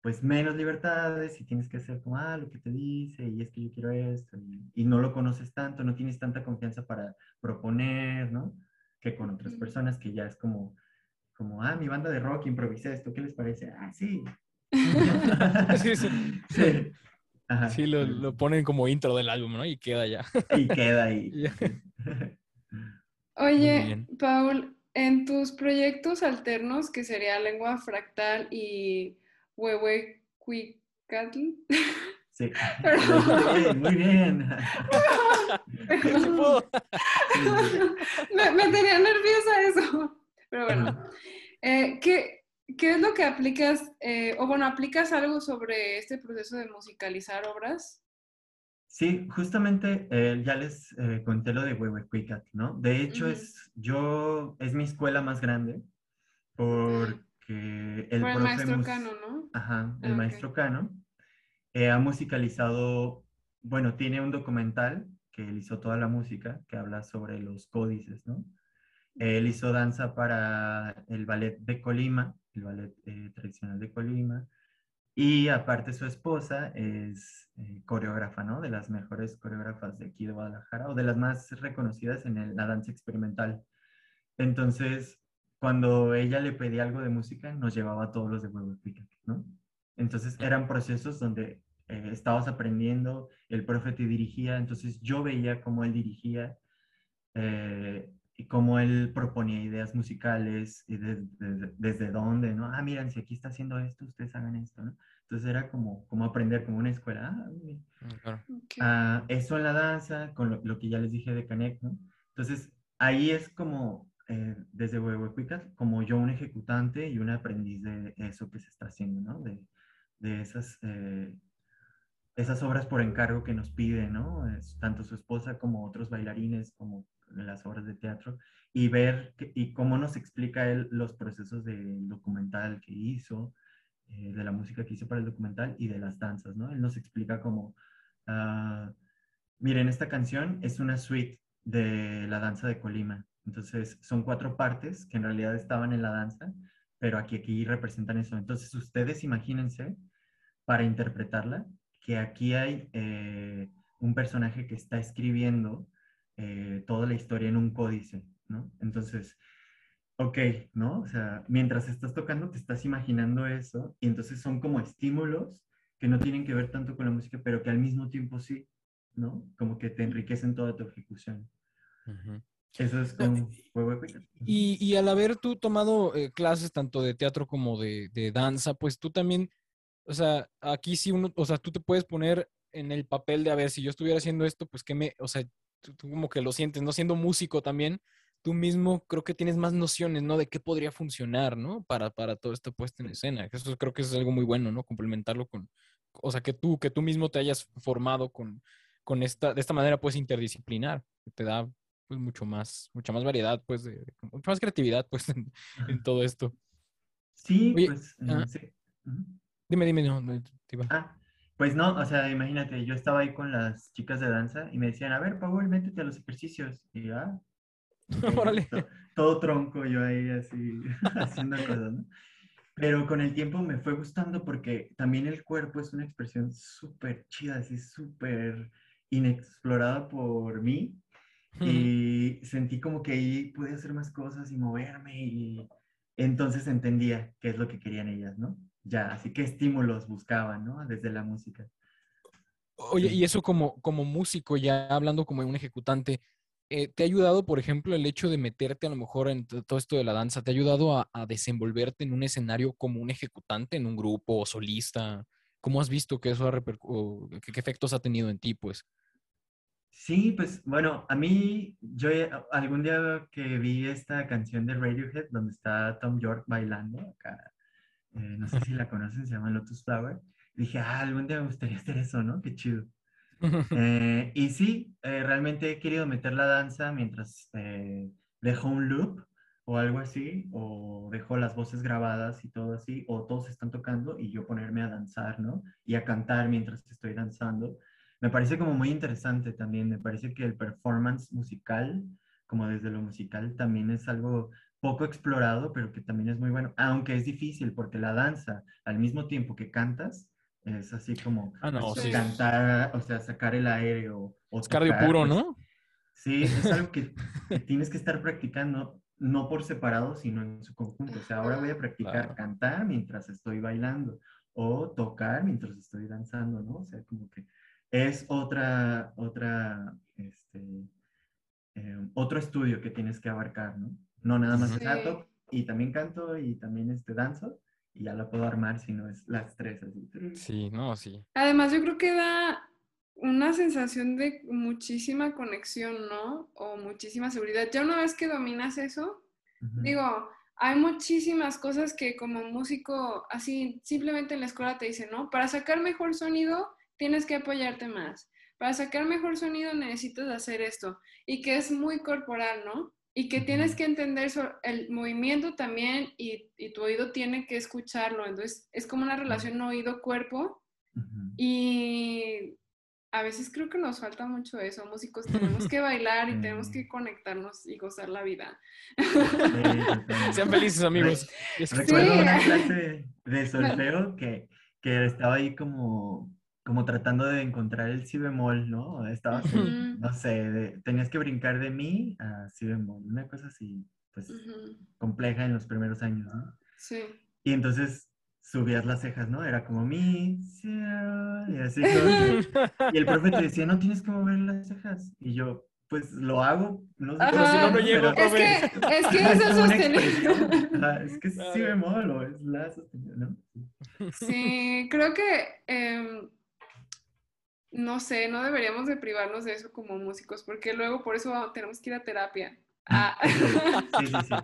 pues menos libertades y tienes que hacer como, ah, lo que te dice y es que yo quiero esto y, no lo conoces tanto, no tienes tanta confianza para proponer, ¿no? Que con otras personas que ya es como, como, ah, mi banda de rock improvisé esto, ¿qué les parece? Ah, sí. sí, sí. sí. sí lo, lo, ponen como intro del álbum, ¿no? Y queda ya. y queda ahí. Oye, Paul, en tus proyectos alternos, que sería lengua fractal y huehuecuicatl. Sí, muy bien. me, tenía nerviosa eso. Pero bueno, eh, ¿qué, ¿qué, es lo que aplicas? Eh, o bueno, ¿aplicas algo sobre este proceso de musicalizar obras? Sí, justamente eh, ya les eh, conté lo de Huehuecuicat, ¿no? De hecho, es, yo, es mi escuela más grande porque el, el maestro Cano, ¿no? Ajá, el ah, maestro Cano eh, ha musicalizado bueno, tiene un documental que él hizo toda la música, que habla sobre los códices, ¿no? Él hizo danza para el ballet de Colima, el ballet eh, tradicional de Colima, y aparte su esposa es eh, coreógrafa, ¿no? De las mejores coreógrafas de aquí de Guadalajara, o de las más reconocidas en la danza experimental. Entonces, cuando ella le pedía algo de música, nos llevaba a todos los de Huevo ¿no? Entonces, eran procesos donde eh, estabas aprendiendo, el profe te dirigía, entonces yo veía cómo él dirigía eh, y cómo él proponía ideas musicales y desde dónde, ¿no? Ah, miren, si aquí está haciendo esto, ustedes hagan esto, ¿no? Entonces era como, como aprender como una escuela. Ah, mm, ah, eso en la danza, con lo, que ya les dije de Canek, ¿no? Entonces ahí es como, eh, desde Huehuecuicas, como yo un ejecutante y un aprendiz de eso que se está haciendo, ¿no? De, de esas esas obras por encargo que nos pide, ¿no? tanto su esposa como otros bailarines, como las obras de teatro, y ver y cómo nos explica él los procesos del documental que hizo, eh, de la música que hizo para el documental y de las danzas, ¿no? Él nos explica como, uh, miren, esta canción es una suite de la danza de Colima. Entonces, son cuatro partes que en realidad estaban en la danza, pero aquí, aquí representan eso. Entonces, ustedes imagínense, para interpretarla, que aquí hay eh, un personaje que está escribiendo eh, toda la historia en un códice, ¿no? Entonces, ok, ¿no? O sea, mientras estás tocando te estás imaginando eso y entonces son como estímulos que no tienen que ver tanto con la música, pero que al mismo tiempo sí, ¿no? Como que te enriquecen toda tu ejecución. Eso es como y, y, al haber tú tomado eh, clases tanto de teatro como de, de danza, pues tú también o sea, aquí sí uno, o sea, tú te puedes poner en el papel de, a ver, si yo estuviera haciendo esto, pues que me, o sea, tú, como que lo sientes, ¿no? Siendo músico también, tú mismo creo que tienes más nociones, ¿no? De qué podría funcionar, ¿no? Para, para todo esto puesto en escena. Eso creo que es algo muy bueno, ¿no? Complementarlo con, o sea, que tú, que tú mismo te hayas formado con, con esta, de esta manera, pues, interdisciplinar, que te da, pues, mucho más, mucha más variedad, pues, de, mucha más creatividad, pues, en, todo esto. Sí, pues, sí. Dime, dime, no, Ah, pues no, o sea, imagínate, yo estaba ahí con las chicas de danza y me decían, a ver, Paul, métete a los ejercicios. Y yo, ah. Todo, tronco yo ahí así, haciendo cosas, ¿no? Pero con el tiempo me fue gustando porque también el cuerpo es una expresión súper chida, así súper inexplorada por mí. Y sentí como que ahí pude hacer más cosas y moverme y entonces entendía qué es lo que querían ellas, ¿no? Ya, así que estímulos buscaban, ¿no? Desde la música. Oye, y eso como, como músico, ya hablando como un ejecutante, eh, ¿te ha ayudado, por ejemplo, el hecho de meterte a lo mejor en todo esto de la danza? ¿Te ha ayudado a, desenvolverte en un escenario como un ejecutante, en un grupo o solista? ¿Cómo has visto que eso ha qué, efectos ha tenido en ti, pues? Sí, pues bueno, a mí, yo algún día que vi esta canción de Radiohead donde está Tom York bailando acá eh, no sé si la conocen, se llama Lotus Flower. dije, ah, algún día me gustaría hacer eso, ¿no? Qué chido. Eh, y sí, eh, realmente he querido meter la danza mientras dejo un loop o algo así, o dejo las voces grabadas y todo así, o todos están tocando y yo ponerme a danzar, ¿no? Y a cantar mientras estoy danzando. Me parece como muy interesante también, me parece que el performance musical, como desde lo musical, también es algo poco explorado, pero que también es muy bueno, aunque es difícil porque la danza, al mismo tiempo que cantas, es así como ah, cantar, o sea, sacar el aire o... es cardio puro, pues. ¿no? Sí, es algo que, tienes que estar practicando, no por separado, sino en su conjunto. O sea, ahora voy a practicar cantar mientras estoy bailando o tocar mientras estoy danzando, ¿no? O sea, como que es otra, otra, este, eh, otro estudio que tienes que abarcar, ¿no? No nada más canto y también canto y también este danzo y ya la puedo armar si no es las tres. Así. Sí, no, sí. Además yo creo que da una sensación de muchísima conexión, ¿no? O muchísima seguridad. Ya una vez que dominas eso, digo, hay muchísimas cosas que como músico, así simplemente en la escuela te dicen, ¿no? Para sacar mejor sonido tienes que apoyarte más. Para sacar mejor sonido necesitas hacer esto. Y que es muy corporal, ¿no? Y que tienes que entender el movimiento también y, tu oído tiene que escucharlo. Entonces, es como una relación oído-cuerpo y a veces creo que nos falta mucho eso. Músicos tenemos que bailar y tenemos que conectarnos y gozar la vida. Sean felices, amigos. Recuerdo una clase de solfeo que, que estaba ahí como como tratando de encontrar el si bemol, ¿no? Estaba así, no sé, tenías que brincar de mi a si bemol, una cosa así, pues, compleja en los primeros años, ¿no? Sí. Y entonces subías las cejas, ¿no? Era como mi, y así. y el profe te decía, no tienes que mover las cejas. Y yo, pues lo hago, no sé, pero si no, no llego, es que, es que es el sostenido. es que sí bemol o es la sostenido, ¿no? Sí, creo que... Eh, no sé, no deberíamos de privarnos de eso como músicos, porque luego por eso tenemos que ir a terapia. Ah. Sí, sí, sí.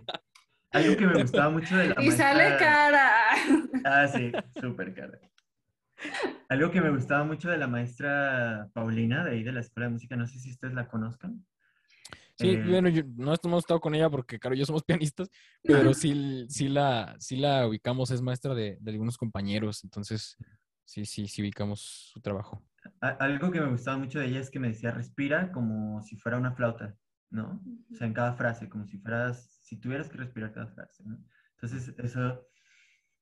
Algo que me gustaba mucho de la Y sale cara. Ah, sí, súper cara. Algo que me gustaba mucho de la maestra Paulina, de ahí de la Escuela de Música, no sé si ustedes la conozcan. Sí, eh, bueno, yo, no hemos estado con ella porque, claro, yo somos pianistas, pero sí, sí, la, sí la ubicamos, es maestra de, de algunos compañeros, entonces sí, sí, sí ubicamos su trabajo algo que me gustaba mucho de ella es que me decía, respira como si fuera una flauta, ¿no? O sea, en cada frase, como si fueras, si tuvieras que respirar cada frase, ¿no? Entonces, eso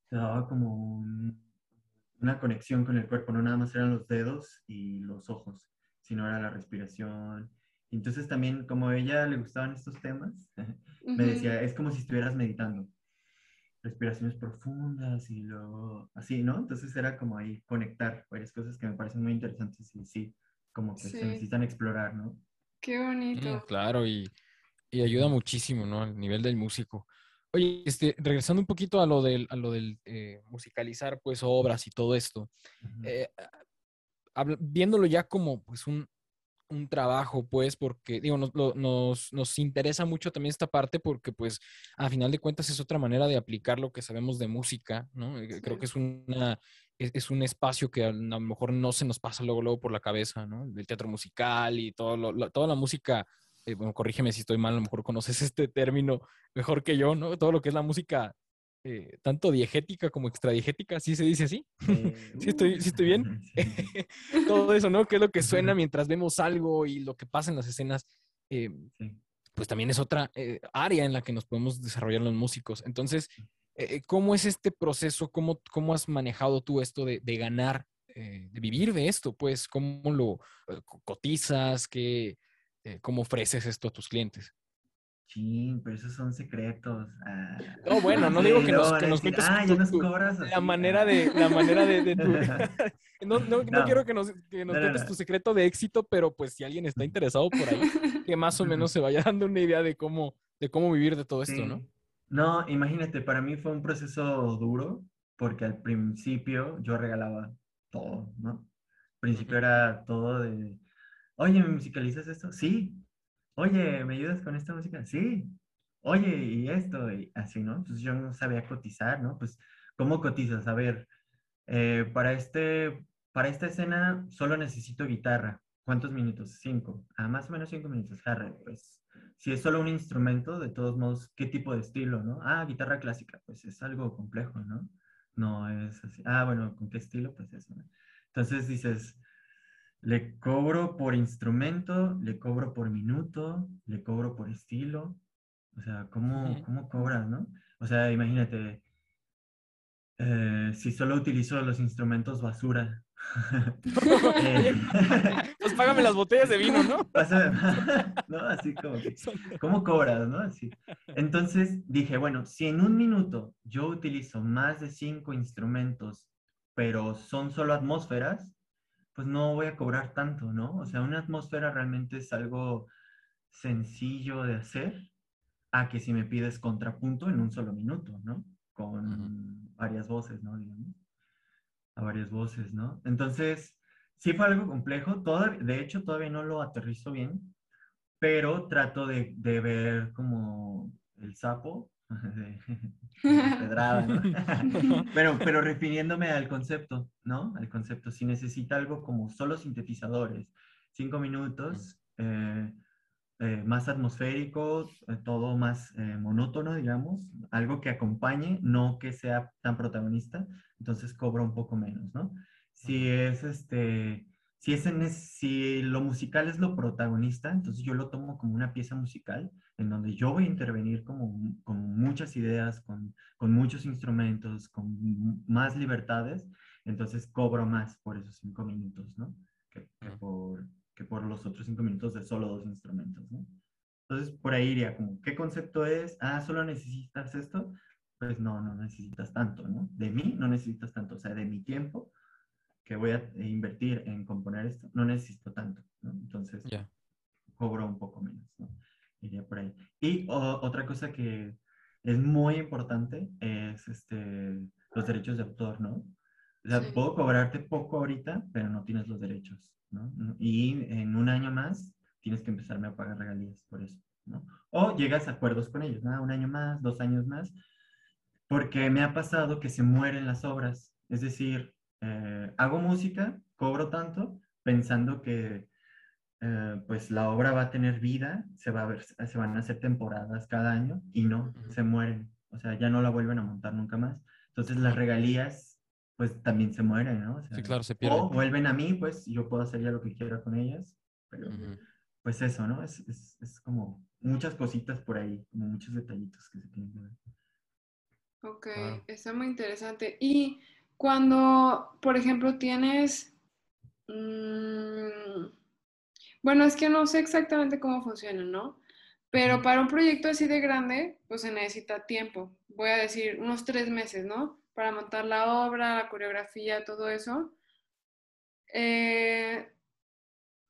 te daba como una conexión con el cuerpo, no nada más eran los dedos y los ojos, sino era la respiración. Entonces también, como a ella le gustaban estos temas, me decía, es como si estuvieras meditando respiraciones profundas y luego así, ¿no? Entonces era como ahí conectar varias cosas que me parecen muy interesantes y sí, como que se necesitan explorar, ¿no? Qué bonito. Mm, claro, y, y, ayuda muchísimo, ¿no? Al nivel del músico. Oye, este, regresando un poquito a lo del, a lo del eh, musicalizar, pues, obras y todo esto, eh, viéndolo ya como, pues, un, un trabajo, pues, porque, digo, nos, nos, nos, interesa mucho también esta parte porque, pues, a final de cuentas es otra manera de aplicar lo que sabemos de música, ¿no? Eh, creo que es una, es, un espacio que a lo mejor no se nos pasa luego, luego por la cabeza, ¿no? El teatro musical y todo lo, toda la música, eh, bueno, corrígeme si estoy mal, a lo mejor conoces este término mejor que yo, ¿no? Todo lo que es la música eh, tanto diegética como extradiegética, ¿sí se dice así? ¿Sí, estoy, ¿Sí estoy bien? Todo eso, ¿no? ¿Qué es lo que suena mientras vemos algo y lo que pasa en las escenas? Eh, pues también es otra eh, área en la que nos podemos desarrollar los músicos. Entonces, ¿cómo es este proceso? ¿Cómo, cómo has manejado tú esto de, de ganar, de vivir de esto? Pues, ¿cómo lo cotizas? ¿Qué, ¿Cómo ofreces esto a tus clientes? Sí, pero esos son secretos. Ah. No, bueno, no digo que nos, que nos cuentes ah, ya nos cobras la manera de, la manera de, tu... no, no, no, quiero que nos, que nos cuentes tu secreto de éxito, pero pues si alguien está interesado por ahí, que más o menos se vaya dando una idea de cómo, de cómo vivir de todo esto, ¿no? No, imagínate, para mí fue un proceso duro, porque al principio yo regalaba todo, ¿no? Al principio era todo de, oye, ¿me musicalizas esto? Sí, oye, ¿me ayudas con esta música? Sí, oye, y esto, y así, ¿no? Entonces yo no sabía cotizar, ¿no? Pues, ¿cómo cotizas? A ver, eh, para, este, para esta escena solo necesito guitarra. ¿Cuántos minutos? Cinco. Ah, más o menos cinco minutos. Jarre, pues, si es solo un instrumento, de todos modos, ¿qué tipo de estilo, no? Ah, guitarra clásica, pues es algo complejo, ¿no? No es así. Ah, bueno, ¿con qué estilo? Pues eso, ¿no? Entonces dices, le cobro por instrumento, le cobro por minuto, le cobro por estilo. O sea, ¿cómo, ¿cómo cobras, no? O sea, imagínate, eh, si solo utilizo los instrumentos basura. Eh, pues págame las botellas de vino, ¿no? ¿no? Así como, ¿cómo cobras, no? Así. Entonces dije, bueno, si en un minuto yo utilizo más de cinco instrumentos, pero son solo atmósferas, pues no voy a cobrar tanto, ¿no? O sea, una atmósfera realmente es algo sencillo de hacer a que si me pides contrapunto en un solo minuto, ¿no? Con varias voces, ¿no? Digamos. A varias voces, ¿no? Entonces, sí fue algo complejo. de hecho, todavía no lo aterrizo bien, pero trato de, de ver como el sapo pedrada, ¿no? pero, pero refiriéndome al concepto, ¿no? Al concepto, si necesita algo como solo sintetizadores, cinco minutos, eh, eh, más atmosférico, eh, todo más monótono, digamos, algo que acompañe, no que sea tan protagonista, entonces cobra un poco menos, ¿no? Si es este si, es en es- si lo musical es lo protagonista, entonces yo lo tomo como una pieza musical en donde yo voy a intervenir como, con muchas ideas, con, con muchos instrumentos, con más libertades, entonces cobro más por esos cinco minutos, ¿no? Que, que por, que por los otros cinco minutos de solo dos instrumentos, ¿no? Entonces, por ahí iría como, ¿qué concepto es? Ah, ¿solo necesitas esto? Pues no, no necesitas tanto, ¿no? De mí no necesitas tanto, o sea, de mi tiempo que voy a invertir en componer esto, no necesito tanto, ¿no? Entonces, Ya. cobro un poco menos, ¿no? Iría por ahí. Y o- otra cosa que es muy importante es este, los derechos de autor, ¿no? O sea, Sí. puedo cobrarte poco ahorita, pero no tienes los derechos, ¿no? Y en un año más tienes que empezarme a pagar regalías por eso, ¿no? O llegas a acuerdos con ellos, ¿no? Un año más, dos años más, porque me ha pasado que se mueren las obras. Es decir, eh, hago música, cobro tanto, pensando que eh, pues la obra va a tener vida, se, va a ver, se van a hacer temporadas cada año y no, se mueren. O sea, ya no la vuelven a montar nunca más. Entonces las regalías pues también se mueren, ¿no? O Sí, claro, se pierde. o vuelven a mí, pues yo puedo hacer ya lo que quiera con ellas, pero pues eso, ¿no? Es, es, es como muchas cositas por ahí, como muchos detallitos que se tienen que ver. Ok, está muy interesante. Y cuando, por ejemplo, tienes... mm, bueno, es que no sé exactamente cómo funciona, ¿no? Pero para un proyecto así de grande, pues se necesita tiempo. Voy a decir unos tres meses, ¿no? Para montar la obra, la coreografía, todo eso. Eh,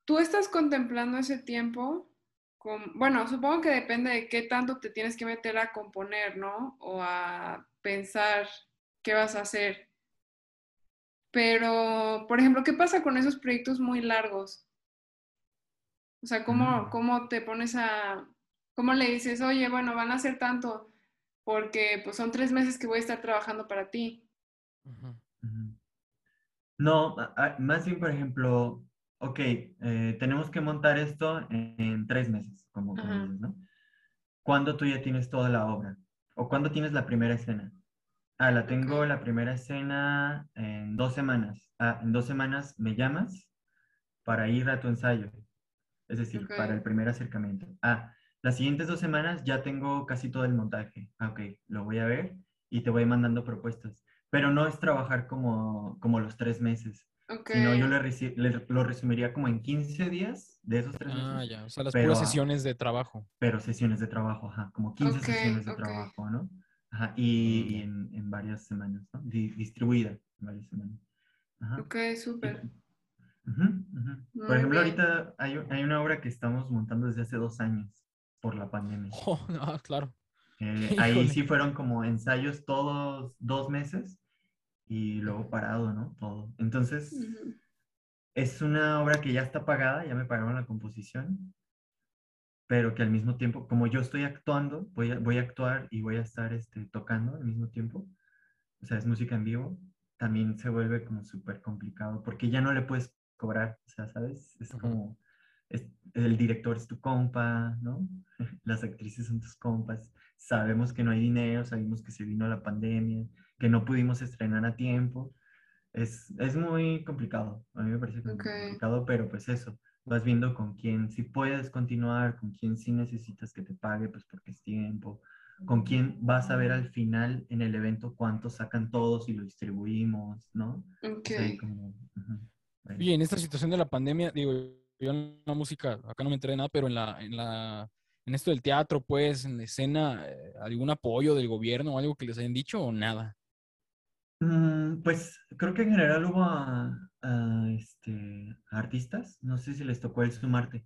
¿Tú estás contemplando ese tiempo? con- bueno, supongo que depende de qué tanto te tienes que meter a componer, ¿no? O a pensar qué vas a hacer. Pero, por ejemplo, ¿qué pasa con esos proyectos muy largos? O sea, ¿cómo, Mm. cómo te pones a, cómo le dices, oye, bueno, van a ser tanto, porque pues son tres meses que voy a estar trabajando para ti. No, más bien, por ejemplo, ok, eh, tenemos que montar esto en, en tres meses, como, Ajá. dices, ¿no? ¿Cuándo tú ya tienes toda la obra? ¿O cuándo tienes la primera escena? Ah, la tengo Ok. la primera escena en dos semanas. Ah, en dos semanas me llamas para ir a tu ensayo. Es decir, Ok. para el primer acercamiento. Ah, las siguientes dos semanas ya tengo casi todo el montaje. Ah, ok, lo voy a ver y te voy mandando propuestas. Pero no es trabajar como, como los tres meses, Ok. sino yo le le- lo resumiría como en 15 días de esos tres Ah, meses, ya. O sea, las Pero, puras ah, sesiones de trabajo. pero sesiones de trabajo, ajá, como 15 Ok, sesiones de trabajo, ¿no? Ajá, y, Mm, y ya. en, en varias semanas, ¿no? Di- distribuida en varias semanas. Ajá. Ok, Y- Por ejemplo, bien. ahorita hay, hay una obra que estamos montando desde hace dos años por la pandemia. Oh, ah, claro. Eh, ahí sí fueron como ensayos todos dos meses y luego parado, ¿no? Todo. Entonces, es una obra que ya está pagada, ya me pagaron la composición, pero que al mismo tiempo, como yo estoy actuando, voy a, voy a actuar y voy a estar este, tocando al mismo tiempo, o sea, es música en vivo, también se vuelve como súper complicado, porque ya no le puedes cobrar, o sea, ¿sabes? Es como, es- el director es tu compa, ¿no? Las actrices son tus compas, sabemos que no hay dinero, sabemos que se vino la pandemia, que no pudimos estrenar a tiempo, es, es muy complicado, a mí me parece que es muy Ok. complicado, pero pues eso, vas viendo con quién sí puedes continuar, con quién sí necesitas que te pague, pues porque es tiempo, con quién vas a ver al final en el evento cuánto sacan todos y lo distribuimos, ¿no? Ok. Es ahí como, ujú, ahí. Oye, en esta situación de la pandemia, digo, yo en la música, acá no me enteré de nada, pero en la, en la, en esto del teatro, pues, en la escena, eh, ¿algún apoyo del gobierno o algo que les hayan dicho o nada? Mm, pues creo que en general hubo a, a, este, a artistas, no sé si les tocó el Sumarte,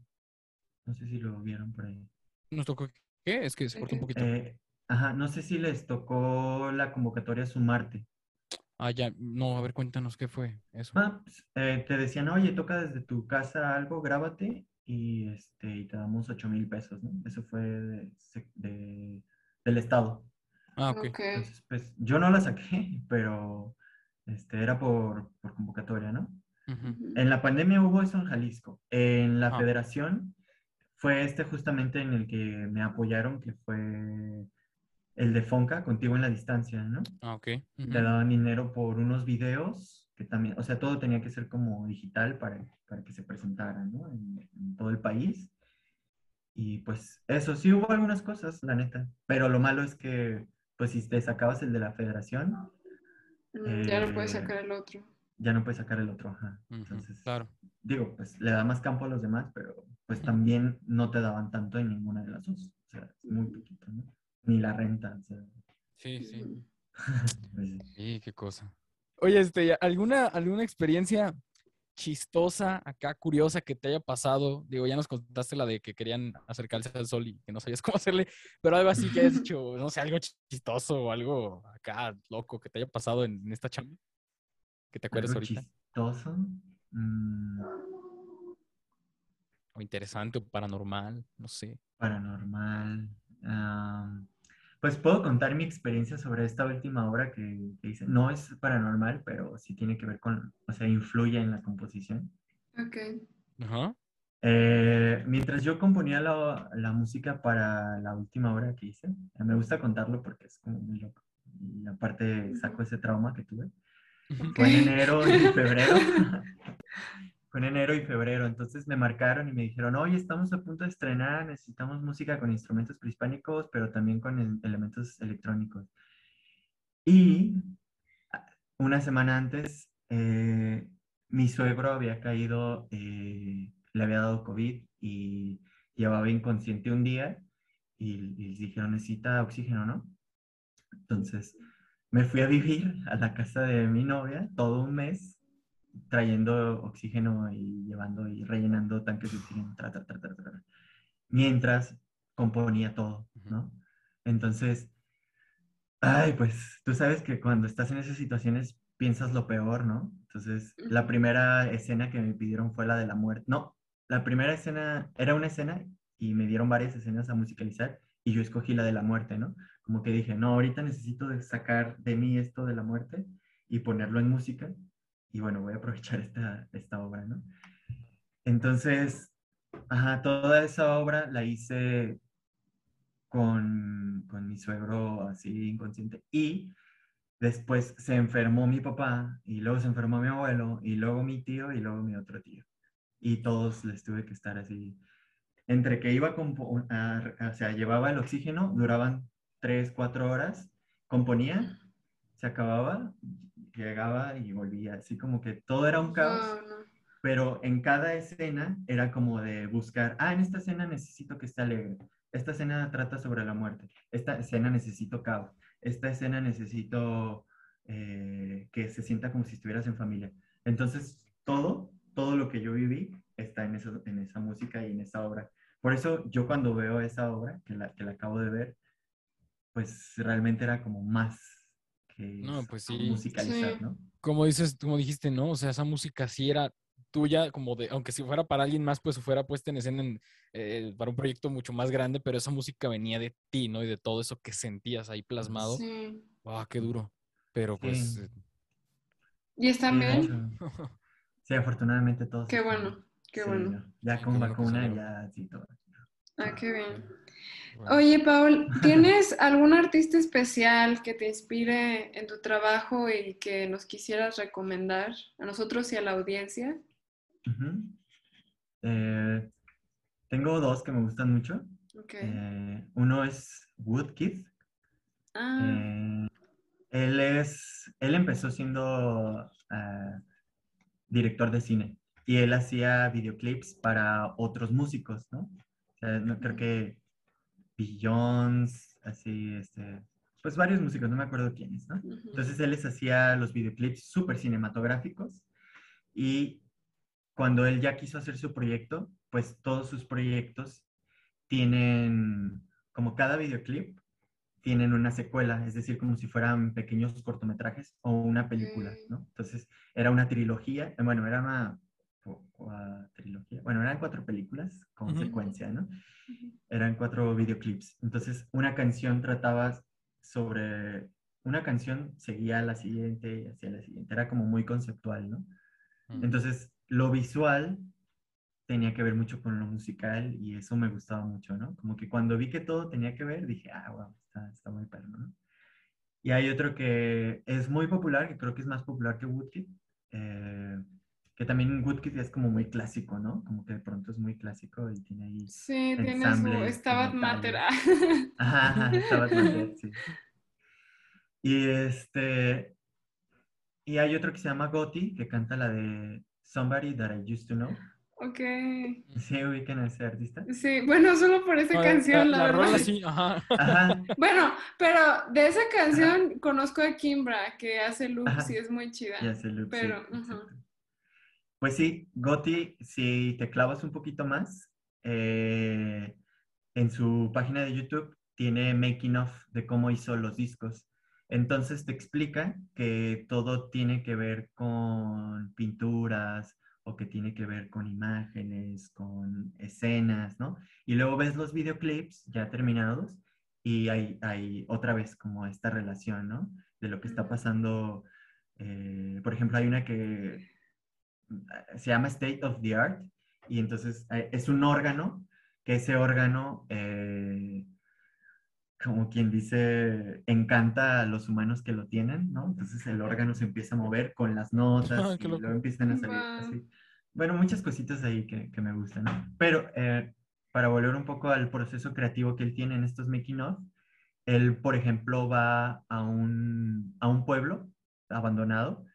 no sé si lo vieron por ahí. ¿Nos tocó qué? Es que se cortó un poquito. Eh, ajá, no sé si les tocó la convocatoria Sumarte. Ah, ya, no, a ver, cuéntanos qué fue eso. Ah, pues, eh, te decían, oye, toca desde tu casa algo, grábate y, este, y te damos 8 mil pesos, ¿no? Eso fue de- del Estado. Ah, ok. Entonces, pues yo no la saqué, pero este, era por, por convocatoria, ¿no? En la pandemia hubo eso en Jalisco. En la Ah. federación fue este justamente en el que me apoyaron, que fue el de Fonca, Contigo en la Distancia, ¿no? Ah, ok. te Ujú. daban dinero por unos videos que también, o sea, todo tenía que ser como digital para, para que se presentara, ¿no? En, en todo el país. Y pues eso, sí hubo algunas cosas, la neta, pero lo malo es que, pues si te sacabas el de la federación, Mm, ya no puedes Eh, sacar el otro. ya no puedes sacar el otro, ajá. Ujú, Entonces, claro. digo, pues le da más campo a los demás, pero pues también no te daban tanto en ninguna de las dos. O sea, es muy poquito, ¿no? Ni la renta, o sea. Sí, sí. Ujú. pues, Sí, qué cosa. Oye, este, ¿alguna, alguna experiencia chistosa, acá curiosa que te haya pasado? Digo, ya nos contaste la de que querían acercarse al sol y que no sabías cómo hacerle, pero algo así que hayas hecho, no sé, algo chistoso o algo acá loco que te haya pasado en, en esta chamba. Que te acuerdas ahorita. chistoso. mm, O interesante o paranormal, no sé. paranormal. Pues puedo contar mi experiencia sobre esta última obra que, que hice. No es paranormal, pero sí tiene que ver con, o sea, influye en la composición. Ok. Ajá. Eh, mientras yo componía la, la música para la última obra que hice, eh, me gusta contarlo porque es como muy loco. Y aparte saco ese trauma que tuve. Fue en enero y febrero. Fue en enero y febrero. Entonces me marcaron y me dijeron, oye, estamos a punto de estrenar, necesitamos música con instrumentos prehispánicos, pero también con el- elementos electrónicos. Y ah, una semana antes, eh, mi suegro había caído, eh, le había dado COVID y llevaba inconsciente un día y, y les dijeron, necesita oxígeno, ¿no? Entonces me fui a vivir a la casa de mi novia todo un mes, trayendo oxígeno y llevando y rellenando tanques de oxígeno, tra, tra, tra, tra, tra, mientras componía todo, ¿no? Entonces, ay, pues tú sabes que cuando estás en esas situaciones piensas lo peor, ¿no? Entonces, la primera escena que me pidieron fue la de la muerte. No, la primera escena era una escena y me dieron varias escenas a musicalizar y yo escogí la de la muerte, ¿no? Como que dije, no, ahorita necesito sacar de mí esto de la muerte y ponerlo en música y bueno, voy a aprovechar esta, esta obra, ¿no? Entonces, ajá, toda esa obra la hice con, con mi suegro así inconsciente y después se enfermó mi papá y luego se enfermó mi abuelo y luego mi tío y luego mi otro tío. Y todos les tuve que estar así. Entre que iba, a- o sea, llevaba el oxígeno, duraban tres, cuatro horas, componía, se acababa, llegaba y volvía. Así como que todo era un caos no. pero en cada escena era como de buscar, ah, en esta escena necesito que esté alegre, esta escena trata sobre la muerte, esta escena necesito caos, esta escena necesito eh, que se sienta como si estuvieras en familia. Entonces, todo, todo lo que yo viví está en, eso, en esa música y en esa obra. Por eso yo cuando veo esa obra, que la, que la acabo de ver, pues realmente era como más No, eso, pues sí. musicalizar, Sí. ¿no? Como dices, como dijiste, ¿no? O sea, esa música sí era tuya, como de, aunque si fuera para alguien más, pues fuera puesta en escena en, eh, para un proyecto mucho más grande, pero esa música venía de ti, ¿no? Y de todo eso que sentías ahí plasmado. Sí. ¡Ah, qué duro! Pero pues, Sí. eh, ¿Y de bien? Sí, afortunadamente todos. Qué bueno, qué Sí, bueno. no, Ya con vacuna, ya sí, todo. Ah, qué bien. bueno. Oye, Paul, ¿tienes algún artista especial que te inspire en tu trabajo y que nos quisieras recomendar a nosotros y a la audiencia? Eh, tengo dos que me gustan mucho. Ok. Eh, uno es Woodkid. Ah, Eh, él es, él empezó siendo director de cine y él hacía videoclips para otros músicos, ¿no? Sea, no, creo que Beyoncé, así, este, pues varios músicos, no me acuerdo quiénes, ¿no? Entonces él les hacía los videoclips súper cinematográficos y cuando él ya quiso hacer su proyecto, pues todos sus proyectos tienen, como cada videoclip, tienen una secuela, es decir, como si fueran pequeños cortometrajes o una película, Ok. ¿no? Entonces era una trilogía, bueno, era una trilogía, bueno, eran cuatro películas con Ujú. secuencia, ¿no? Ujú. eran cuatro videoclips. Entonces, una canción trataba sobre, una canción seguía a la siguiente y hacia la siguiente. Era como muy conceptual, ¿no? Mm. Entonces, lo visual tenía que ver mucho con lo musical y eso me gustaba mucho, ¿no? Como que cuando vi que todo tenía que ver, dije, ah, wow, está, está muy perro, ¿no? Y hay otro que es muy popular, que creo que es más popular que Woodkid, eh, que también Woodkid es como muy clásico, ¿no? Como que de pronto es muy clásico y tiene ahí Sí, tiene su Stabat. Mater. Ajá, ajá, Stabat Mater, sí. Y este, y hay otro que se llama Gotti, que canta la de Somebody That I Used to Know. Ok. ¿Sí ubican a ese artista? Sí, bueno, solo por esa Ah, canción, la, la verdad. rola sí, ajá. Ajá, Bueno, pero de esa canción conozco a Kimbra, que hace loops Ajá. y es muy chida. ya sé, Luke, sí, Pero, ajá. Pues sí, Gotti, si te clavas un poquito más, eh, en su página de YouTube tiene making of de cómo hizo los discos. Entonces te explica que todo tiene que ver con pinturas o que tiene que ver con imágenes, con escenas, ¿no? Y luego ves los videoclips ya terminados y hay, hay otra vez como esta relación, ¿no? De lo que está pasando. eh, por ejemplo, hay una que se llama State of the Art y entonces eh, es un órgano, que ese órgano, eh, como quien dice, encanta a los humanos que lo tienen, ¿no? Entonces el órgano se empieza a mover con las notas Ah, y luego empiezan a salir Guau. así. Bueno, muchas cositas ahí que, que me gustan, ¿no? Pero eh, para volver un poco al proceso creativo que él tiene en estos making of, él, por ejemplo, va a un, a un pueblo abandonado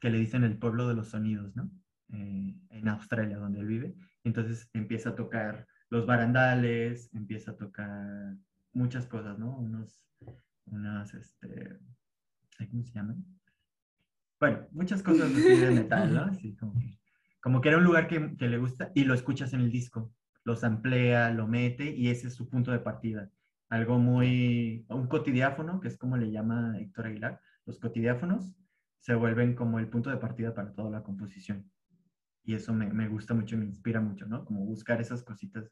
que le dicen el pueblo de los sonidos, ¿no? Eh, en Australia, donde él vive. Entonces empieza a tocar los barandales, empieza a tocar muchas cosas, ¿no? Unos, unas, este, ¿cómo se llaman? Bueno, muchas cosas así de metal, ¿no? Así como que, como que era un lugar que, que le gusta y lo escuchas en el disco. Los amplía, lo mete y ese es su punto de partida. Algo muy, un cotidiáfono, que es como le llama Héctor Aguilar. Los cotidiáfonos se vuelven como el punto de partida para toda la composición. Y eso me, me gusta mucho, me inspira mucho, ¿no? Como buscar esas cositas,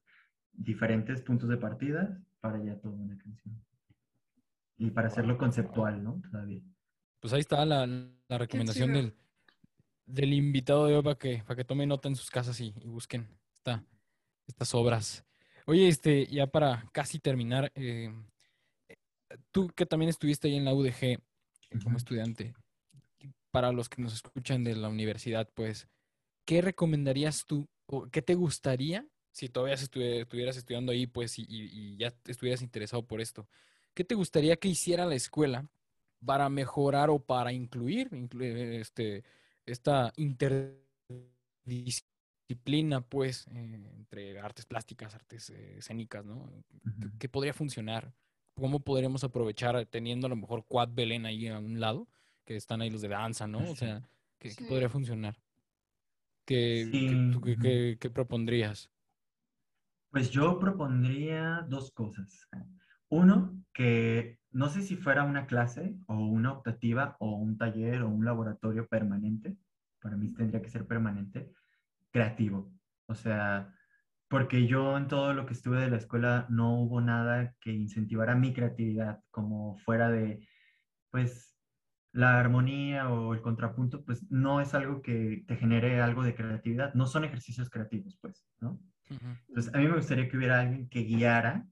diferentes puntos de partida para ya toda una canción. Y para hacerlo conceptual, ¿no? Todavía. Pues ahí está la, la recomendación del, del invitado de hoy para que, para que tomen nota en sus casas y, y busquen esta- estas obras. Oye, este, ya para casi terminar, eh, tú que también estuviste ahí en la UDG como estudiante, para los que nos escuchan de la universidad, pues, ¿qué recomendarías tú o qué te gustaría si todavía estuvieras estudiando ahí, pues, y, y- y ya estuvieras interesado por esto? ¿Qué te gustaría que hiciera la escuela para mejorar o para incluir inclu- eh, este, esta interdisciplina, pues, eh, entre artes plásticas, artes eh, escénicas, ¿no? ¿Qué, podría funcionar? ¿Cómo podríamos aprovechar teniendo a lo mejor Quad Belén ahí a un lado, que están ahí los de danza, ¿no? O sea, ¿qué, podría funcionar? ¿Qué, qué- Sí, tú qué- ujú. qué- qué propondrías? Pues yo propondría dos cosas. Uno, que no sé si fuera una clase o una optativa o un taller o un laboratorio permanente, para mí tendría que ser permanente, creativo. O sea, porque yo en todo lo que estuve de la escuela no hubo nada que incentivara mi creatividad, como fuera de, pues, la armonía o el contrapunto, pues no es algo que te genere algo de creatividad, no son ejercicios creativos, pues, ¿no? Entonces, a mí me gustaría que hubiera alguien que guiara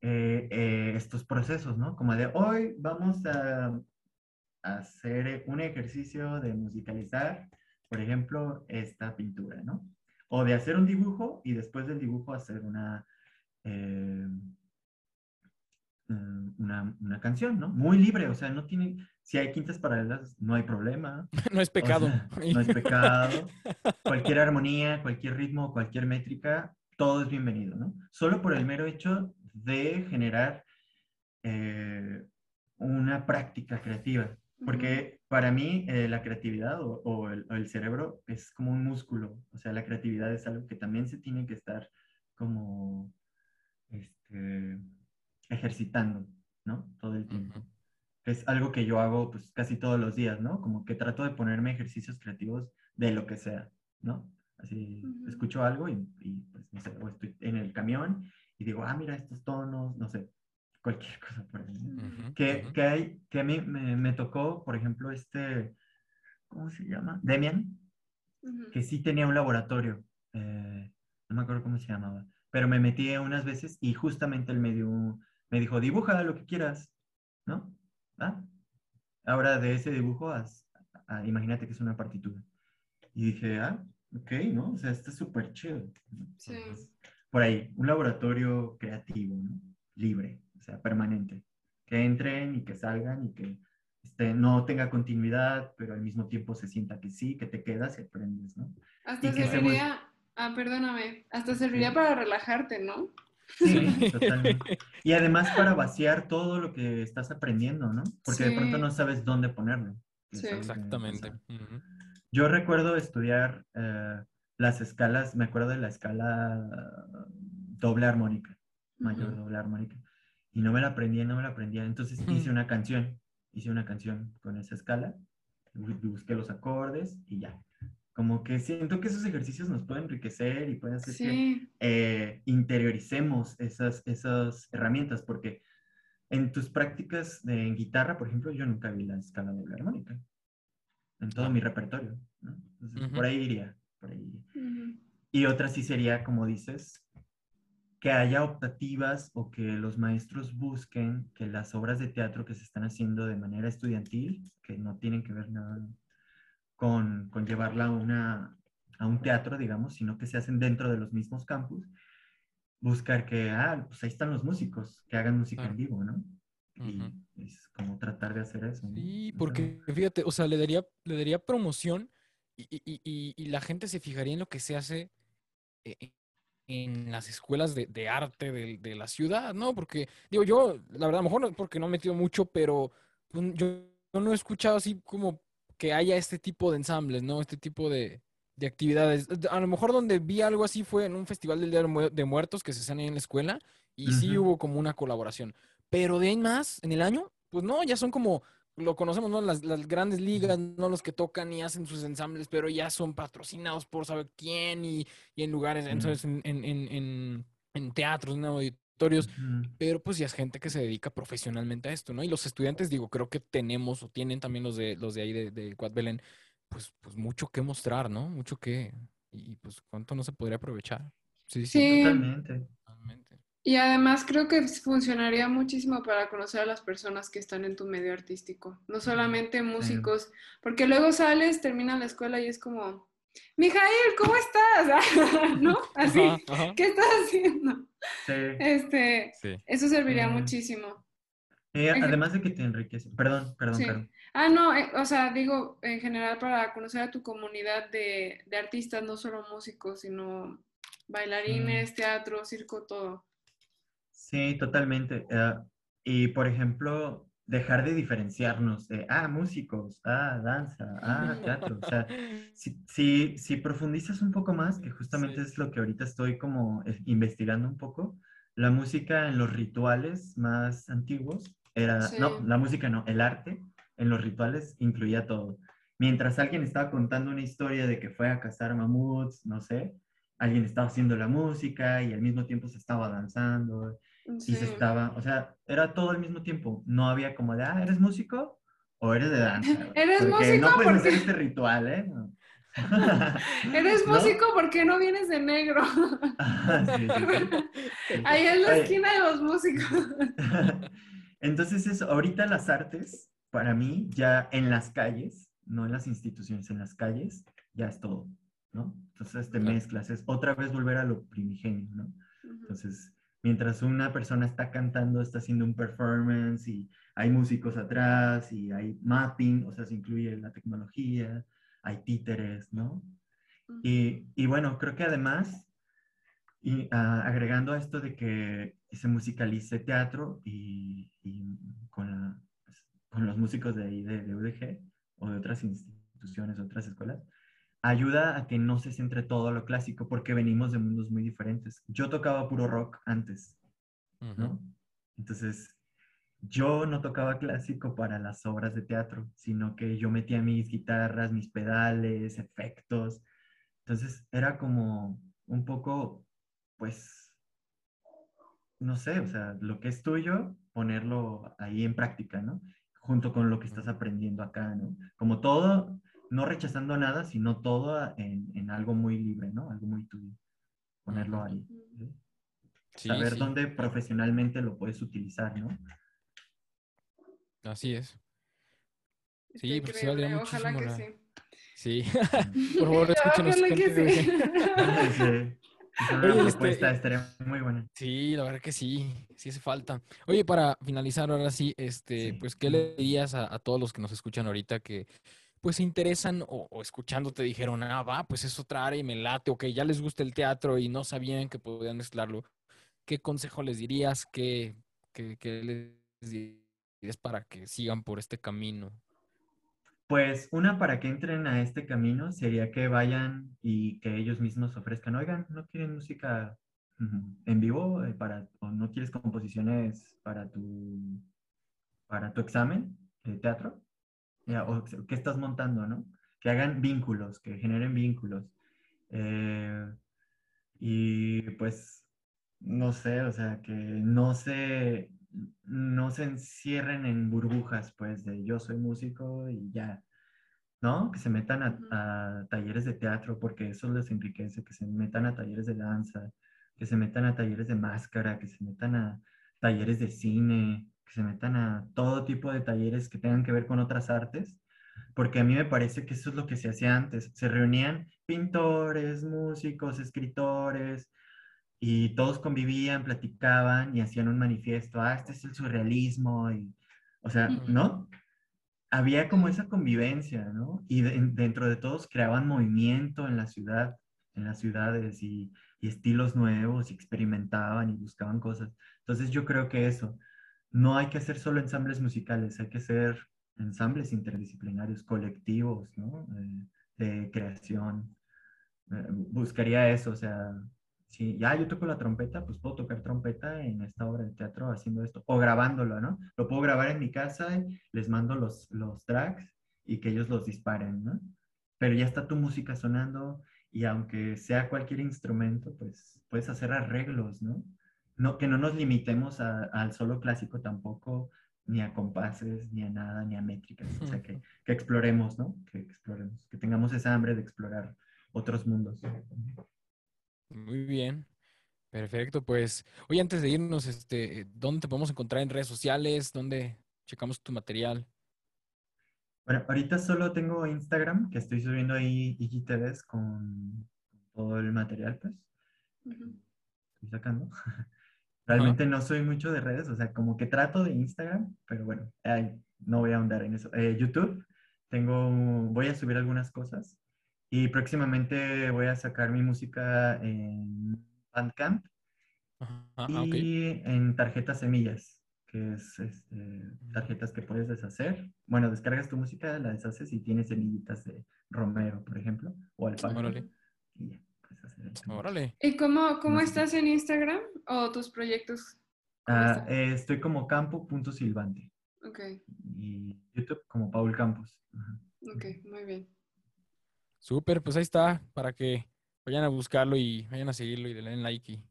eh, eh, estos procesos, ¿no? Como de hoy vamos a hacer un ejercicio de musicalizar, por ejemplo, esta pintura, ¿no? O de hacer un dibujo y después del dibujo hacer una, eh, una, una canción, ¿no? Muy libre, o sea, no tiene, si hay quintas paralelas, no hay problema. No es O pecado. sea, no es pecado. Cualquier armonía, cualquier ritmo, cualquier métrica, todo es bienvenido, ¿no? Solo por el mero hecho de generar eh, una práctica creativa. Porque para mí eh, la creatividad o, o el, o el cerebro es como un músculo. O sea, la creatividad es algo que también se tiene que estar como este, ejercitando, ¿no? Todo el tiempo Ujú. es algo que yo hago pues casi todos los días, ¿no? Como que trato de ponerme ejercicios creativos de lo que sea, ¿no? Así Ujú. escucho algo y, y, pues no sé, o estoy en el camión y digo, ah, mira estos tonos, no sé, cualquier cosa por ahí. ¿no? Ujú, Que, ujú. que, hay, que a mí me, me tocó, por ejemplo, este, ¿cómo se llama? Demian, que sí tenía un laboratorio, eh, no me acuerdo cómo se llamaba, pero me metí unas veces y justamente él me, dio, me dijo, dibuja lo que quieras, ¿no? ¿Ah? Ahora de ese dibujo haz, a- imagínate que es una partitura. Y dije, ah, ok, ¿no? O sea, está súper chido. Sí. Entonces, por ahí, un laboratorio creativo, ¿no? Libre, o sea, permanente. Que entren y que salgan y que este, no tenga continuidad, pero al mismo tiempo se sienta que sí, que te quedas y aprendes, ¿no? Hasta Y que se serviría, ah, perdóname, hasta serviría Sí. para relajarte, ¿no? Sí, totalmente. Y además para vaciar todo lo que estás aprendiendo, ¿no? Porque de pronto no sabes dónde ponerlo. Sí. Exactamente. Yo recuerdo estudiar eh, las escalas, me acuerdo de la escala doble armónica, mayor doble armónica, y no me la aprendía, no me la aprendía. Entonces hice una canción, hice una canción con esa escala, bu- busqué los acordes y ya. Como que siento que esos ejercicios nos pueden enriquecer y pueden hacer que Sí, eh, interioricemos esas, esas herramientas, porque en tus prácticas de en guitarra, por ejemplo, yo nunca vi la escala doble armónica en todo mi repertorio. ¿no? Entonces, Ujú. Por ahí iría, por ahí iría. ujú, Y otra sí sería, como dices, que haya optativas o que los maestros busquen que las obras de teatro que se están haciendo de manera estudiantil, que no tienen que ver nada con, con llevarla a, una, a un teatro, digamos, sino que se hacen dentro de los mismos campus, buscar que, ah, pues ahí están los músicos, que hagan música en vivo, ¿no? Y es como tratar de hacer eso. ¿no? Sí, porque fíjate, o sea, le daría, le daría promoción y, y- y- y la gente se fijaría en lo que se hace e- en las escuelas de, de arte de, de la ciudad, ¿no? Porque, digo, yo, la verdad, a lo mejor no, porque no he metido mucho, pero pues, yo, yo no he escuchado así como que haya este tipo de ensambles, ¿no? Este tipo de, de actividades. A lo mejor donde vi algo así fue en un festival del Día de Mu- de Muertos que se hacen ahí en la escuela y sí hubo como una colaboración. Pero de ahí más, en el año, pues no, ya son como, lo conocemos, ¿no? Las, las grandes ligas, no los que tocan y hacen sus ensambles, pero ya son patrocinados por saber quién y, y en lugares, Ujú. entonces en, en, en, en, en teatros, en pero pues ya es gente que se dedica profesionalmente a esto, ¿no? Y los estudiantes, digo, creo que tenemos o tienen también los de, los de ahí de, de Quad Belén, pues, pues mucho que mostrar, ¿no? Mucho que, y pues cuánto no se podría aprovechar. Sí, sí, Sí. Totalmente. totalmente. Y además creo que funcionaría muchísimo para conocer a las personas que están en tu medio artístico, no solamente músicos, porque luego sales, terminas la escuela y es como, Mijail, ¿cómo estás? ¿No? Así, Ajá, ajá. ¿qué estás haciendo? Sí. Este, Sí. eso serviría Mm. muchísimo. Eh, además de que te enriquece. Perdón, perdón, Sí. Caro. Ah, no, eh, o sea, digo, en general para conocer a tu comunidad de, de artistas, no solo músicos, sino bailarines, teatro, circo, todo. Sí, totalmente. Eh, y por ejemplo, dejar de diferenciarnos de, ah, músicos, ah, danza, ah, teatro. O sea, si, si, si profundizas un poco más, que justamente Sí. es lo que ahorita estoy como eh, investigando un poco, la música en los rituales más antiguos era, Sí. no, la música no, el arte en los rituales incluía todo. Mientras alguien estaba contando una historia de que fue a cazar mamuts, no sé, alguien estaba haciendo la música y al mismo tiempo se estaba danzando y Sí. se estaba, o sea, era todo al mismo tiempo. No había como de, ah, ¿eres músico o eres de danza? ¿Eres Porque músico no puedes porque- hacer este ritual, ¿eh? No. Eres ¿No? músico, ¿por qué no vienes de negro? Ah, sí, sí. Ahí es la Oye. esquina de los músicos. Entonces, eso, ahorita las artes, para mí, ya en las calles, no en las instituciones, en las calles, ya es todo, ¿no? Entonces te mezclas, es otra vez volver a lo primigenio, ¿no? Entonces, mientras una persona está cantando, está haciendo un performance y hay músicos atrás y hay mapping, o sea, se incluye la tecnología, hay títeres, ¿no? Y, y bueno, creo que además, y, ah, agregando a esto de que se musicalice teatro y, y con, la- pues, con los músicos de ahí de, de UDG o de otras instituciones, otras escuelas, ayuda a que no se centre todo lo clásico porque venimos de mundos muy diferentes. Yo tocaba puro rock antes. ¿no? Entonces, yo no tocaba clásico para las obras de teatro, sino que yo metía mis guitarras, mis pedales, efectos. Entonces, era como un poco, pues, no sé, o sea, lo que es tuyo, ponerlo ahí en práctica, ¿no? Junto con lo que estás aprendiendo acá, ¿no? Como todo, no rechazando nada, sino todo en, en algo muy libre, ¿no? Algo muy tuyo. Ponerlo ahí. ¿sí? Sí, saber sí, dónde profesionalmente lo puedes utilizar, ¿no? así es. Sí, Está pues sí valdría increíble, Ojalá que muchísimo la- sí. Sí, por favor, escúchenos. Ojalá que gente de- sí. Sí. Es una Oye, este, propuesta, eh, estaría muy buena. Sí, la verdad que sí, sí hace falta. Oye, para finalizar ahora sí, este, Sí. pues, ¿qué le dirías a, a todos los que nos escuchan ahorita que pues se interesan o, escuchándote dijeron, ah, va, pues es otra área y me late, o que ya les gusta el teatro y no sabían que podían mezclarlo? ¿Qué consejo les dirías? ¿Qué, qué, qué les dirías para que sigan por este camino? Pues una para que entren a este camino sería que vayan y que ellos mismos ofrezcan, oigan, ¿no quieren música en vivo eh, para, o no quieres composiciones para tu, para tu examen de teatro? Ya, o qué estás montando, ¿no? Que hagan vínculos, que generen vínculos. Eh, y pues, no sé, o sea, que no se, no se encierren en burbujas, pues, de yo soy músico y ya, ¿no? Que se metan a, a talleres de teatro, porque eso les enriquece, que se metan a talleres de danza, que se metan a talleres de máscara, que se metan a talleres de cine, que se metan a todo tipo de talleres que tengan que ver con otras artes, porque a mí me parece que eso es lo que se hacía antes. Se reunían pintores, músicos, escritores, y todos convivían, platicaban y hacían un manifiesto. Ah, este es el surrealismo, y, o sea. ¿no? Había como esa convivencia, ¿no? Y de- dentro de todos creaban movimiento en la ciudad, en las ciudades y, y estilos nuevos y experimentaban y buscaban cosas. Entonces yo creo que eso, no hay que hacer solo ensambles musicales, hay que hacer ensambles interdisciplinarios, colectivos, ¿no? Eh, de creación. Eh, buscaría eso, o sea, si ya yo toco la trompeta, pues puedo tocar trompeta en esta obra de teatro haciendo esto, o grabándolo, ¿no? Lo puedo grabar en mi casa, les mando los, los tracks y que ellos los disparen, ¿no? Pero ya está tu música sonando y aunque sea cualquier instrumento, pues puedes hacer arreglos, ¿no? No que no nos limitemos al solo clásico tampoco, ni a compases, ni a nada, ni a métricas, o sea, que, que exploremos, ¿no? Que exploremos, que tengamos esa hambre de explorar otros mundos. Muy bien. Perfecto, pues, oye, antes de irnos, este, ¿dónde te podemos encontrar en redes sociales? ¿Dónde checamos tu material? Bueno, ahorita solo tengo Instagram, que estoy subiendo ahí IGTVs con todo el material, pues, Ujú. estoy sacando. Realmente no soy mucho de redes, o sea, como que trato de Instagram, pero bueno, ay, no voy a ahondar en eso. Eh, YouTube, tengo, voy a subir algunas cosas y próximamente voy a sacar mi música en Bandcamp Ajá, ah, y en tarjetas semillas, que es este, tarjetas que puedes deshacer. Bueno, descargas tu música, la deshaces y tienes semillitas de romero, por ejemplo, o. Órale. Y ya, Órale. ¿Y cómo, cómo No sé. estás en Instagram o tus proyectos? ¿Cómo Ah, eh, estoy como campo.silvante. Ok, y YouTube como Paul Campos. Ajá. ok, muy bien. Súper, pues ahí está, para que vayan a buscarlo y vayan a seguirlo y le den like. Y,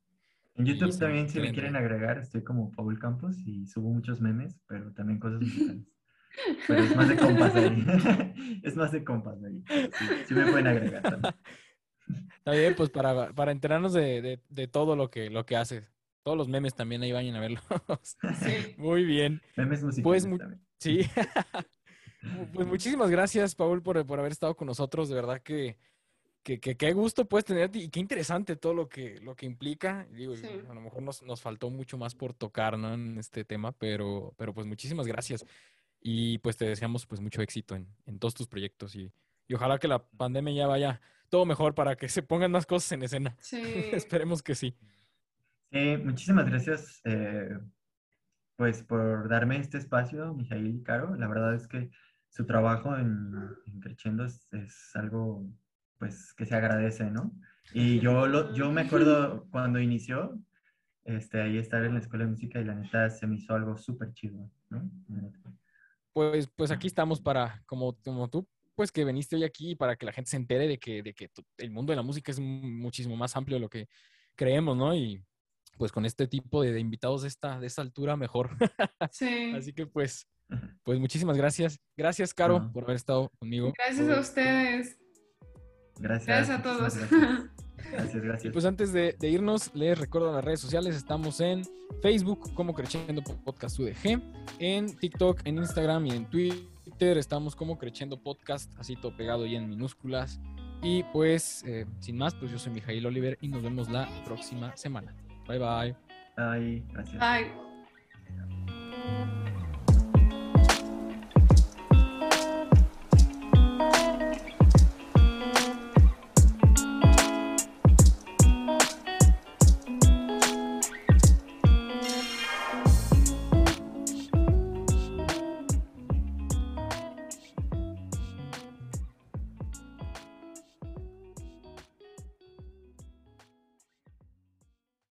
En YouTube se también, si me quieren agregar, estoy como Paul Campos y subo muchos memes, pero también cosas musicales. Pero es más de compas ahí. es más de compas ahí. Sí, sí me pueden agregar también. Está bien, pues para, para enterarnos de, de- de todo lo que, lo que haces. Todos los memes también ahí vayan a verlos. Sí. Muy bien. Memes musicales Pues mu- también. Sí. Pues muchísimas gracias, Paul, por, por haber estado con nosotros. De verdad que, que, que qué gusto puedes tenerte y qué interesante todo lo que, lo que implica. Digo, Sí. a lo mejor nos, nos faltó mucho más por tocar, ¿no? En este tema, pero, pero pues muchísimas gracias. Y pues te deseamos pues mucho éxito en, en todos tus proyectos y, y ojalá que la pandemia ya vaya todo mejor para que se pongan más cosas en escena. Sí. Esperemos que sí. Sí, muchísimas gracias eh, pues por darme este espacio, Mijail y Caro. La verdad es que su trabajo en, en Crescendo es, es algo pues que se agradece, ¿no? Y yo, lo, yo me acuerdo cuando inició, este, ahí estar en la escuela de música y la neta se me hizo algo súper chido, ¿no? Pues, pues aquí estamos para, como, como tú, pues que viniste hoy aquí para que la gente se entere de que, de que el mundo de la música es mu- muchísimo más amplio de lo que creemos, ¿no? Y pues con este tipo de, de invitados de esta, de esta altura, mejor. Sí. Así que pues, pues muchísimas gracias. Gracias, Caro, por haber estado conmigo. Gracias a ustedes. Gracias. Gracias a todos. Gracias, gracias. Y gracias. pues antes de, de irnos, les recuerdo las redes sociales. Estamos en Facebook como Creciendo Podcast UDG, en TikTok, en Instagram y en Twitter Twitter estamos como Creciendo Podcast, así todo pegado y en minúsculas. Y pues, eh, sin más, pues yo soy Mijail Oliver y nos vemos la próxima semana. Bye bye. Bye, gracias. Bye.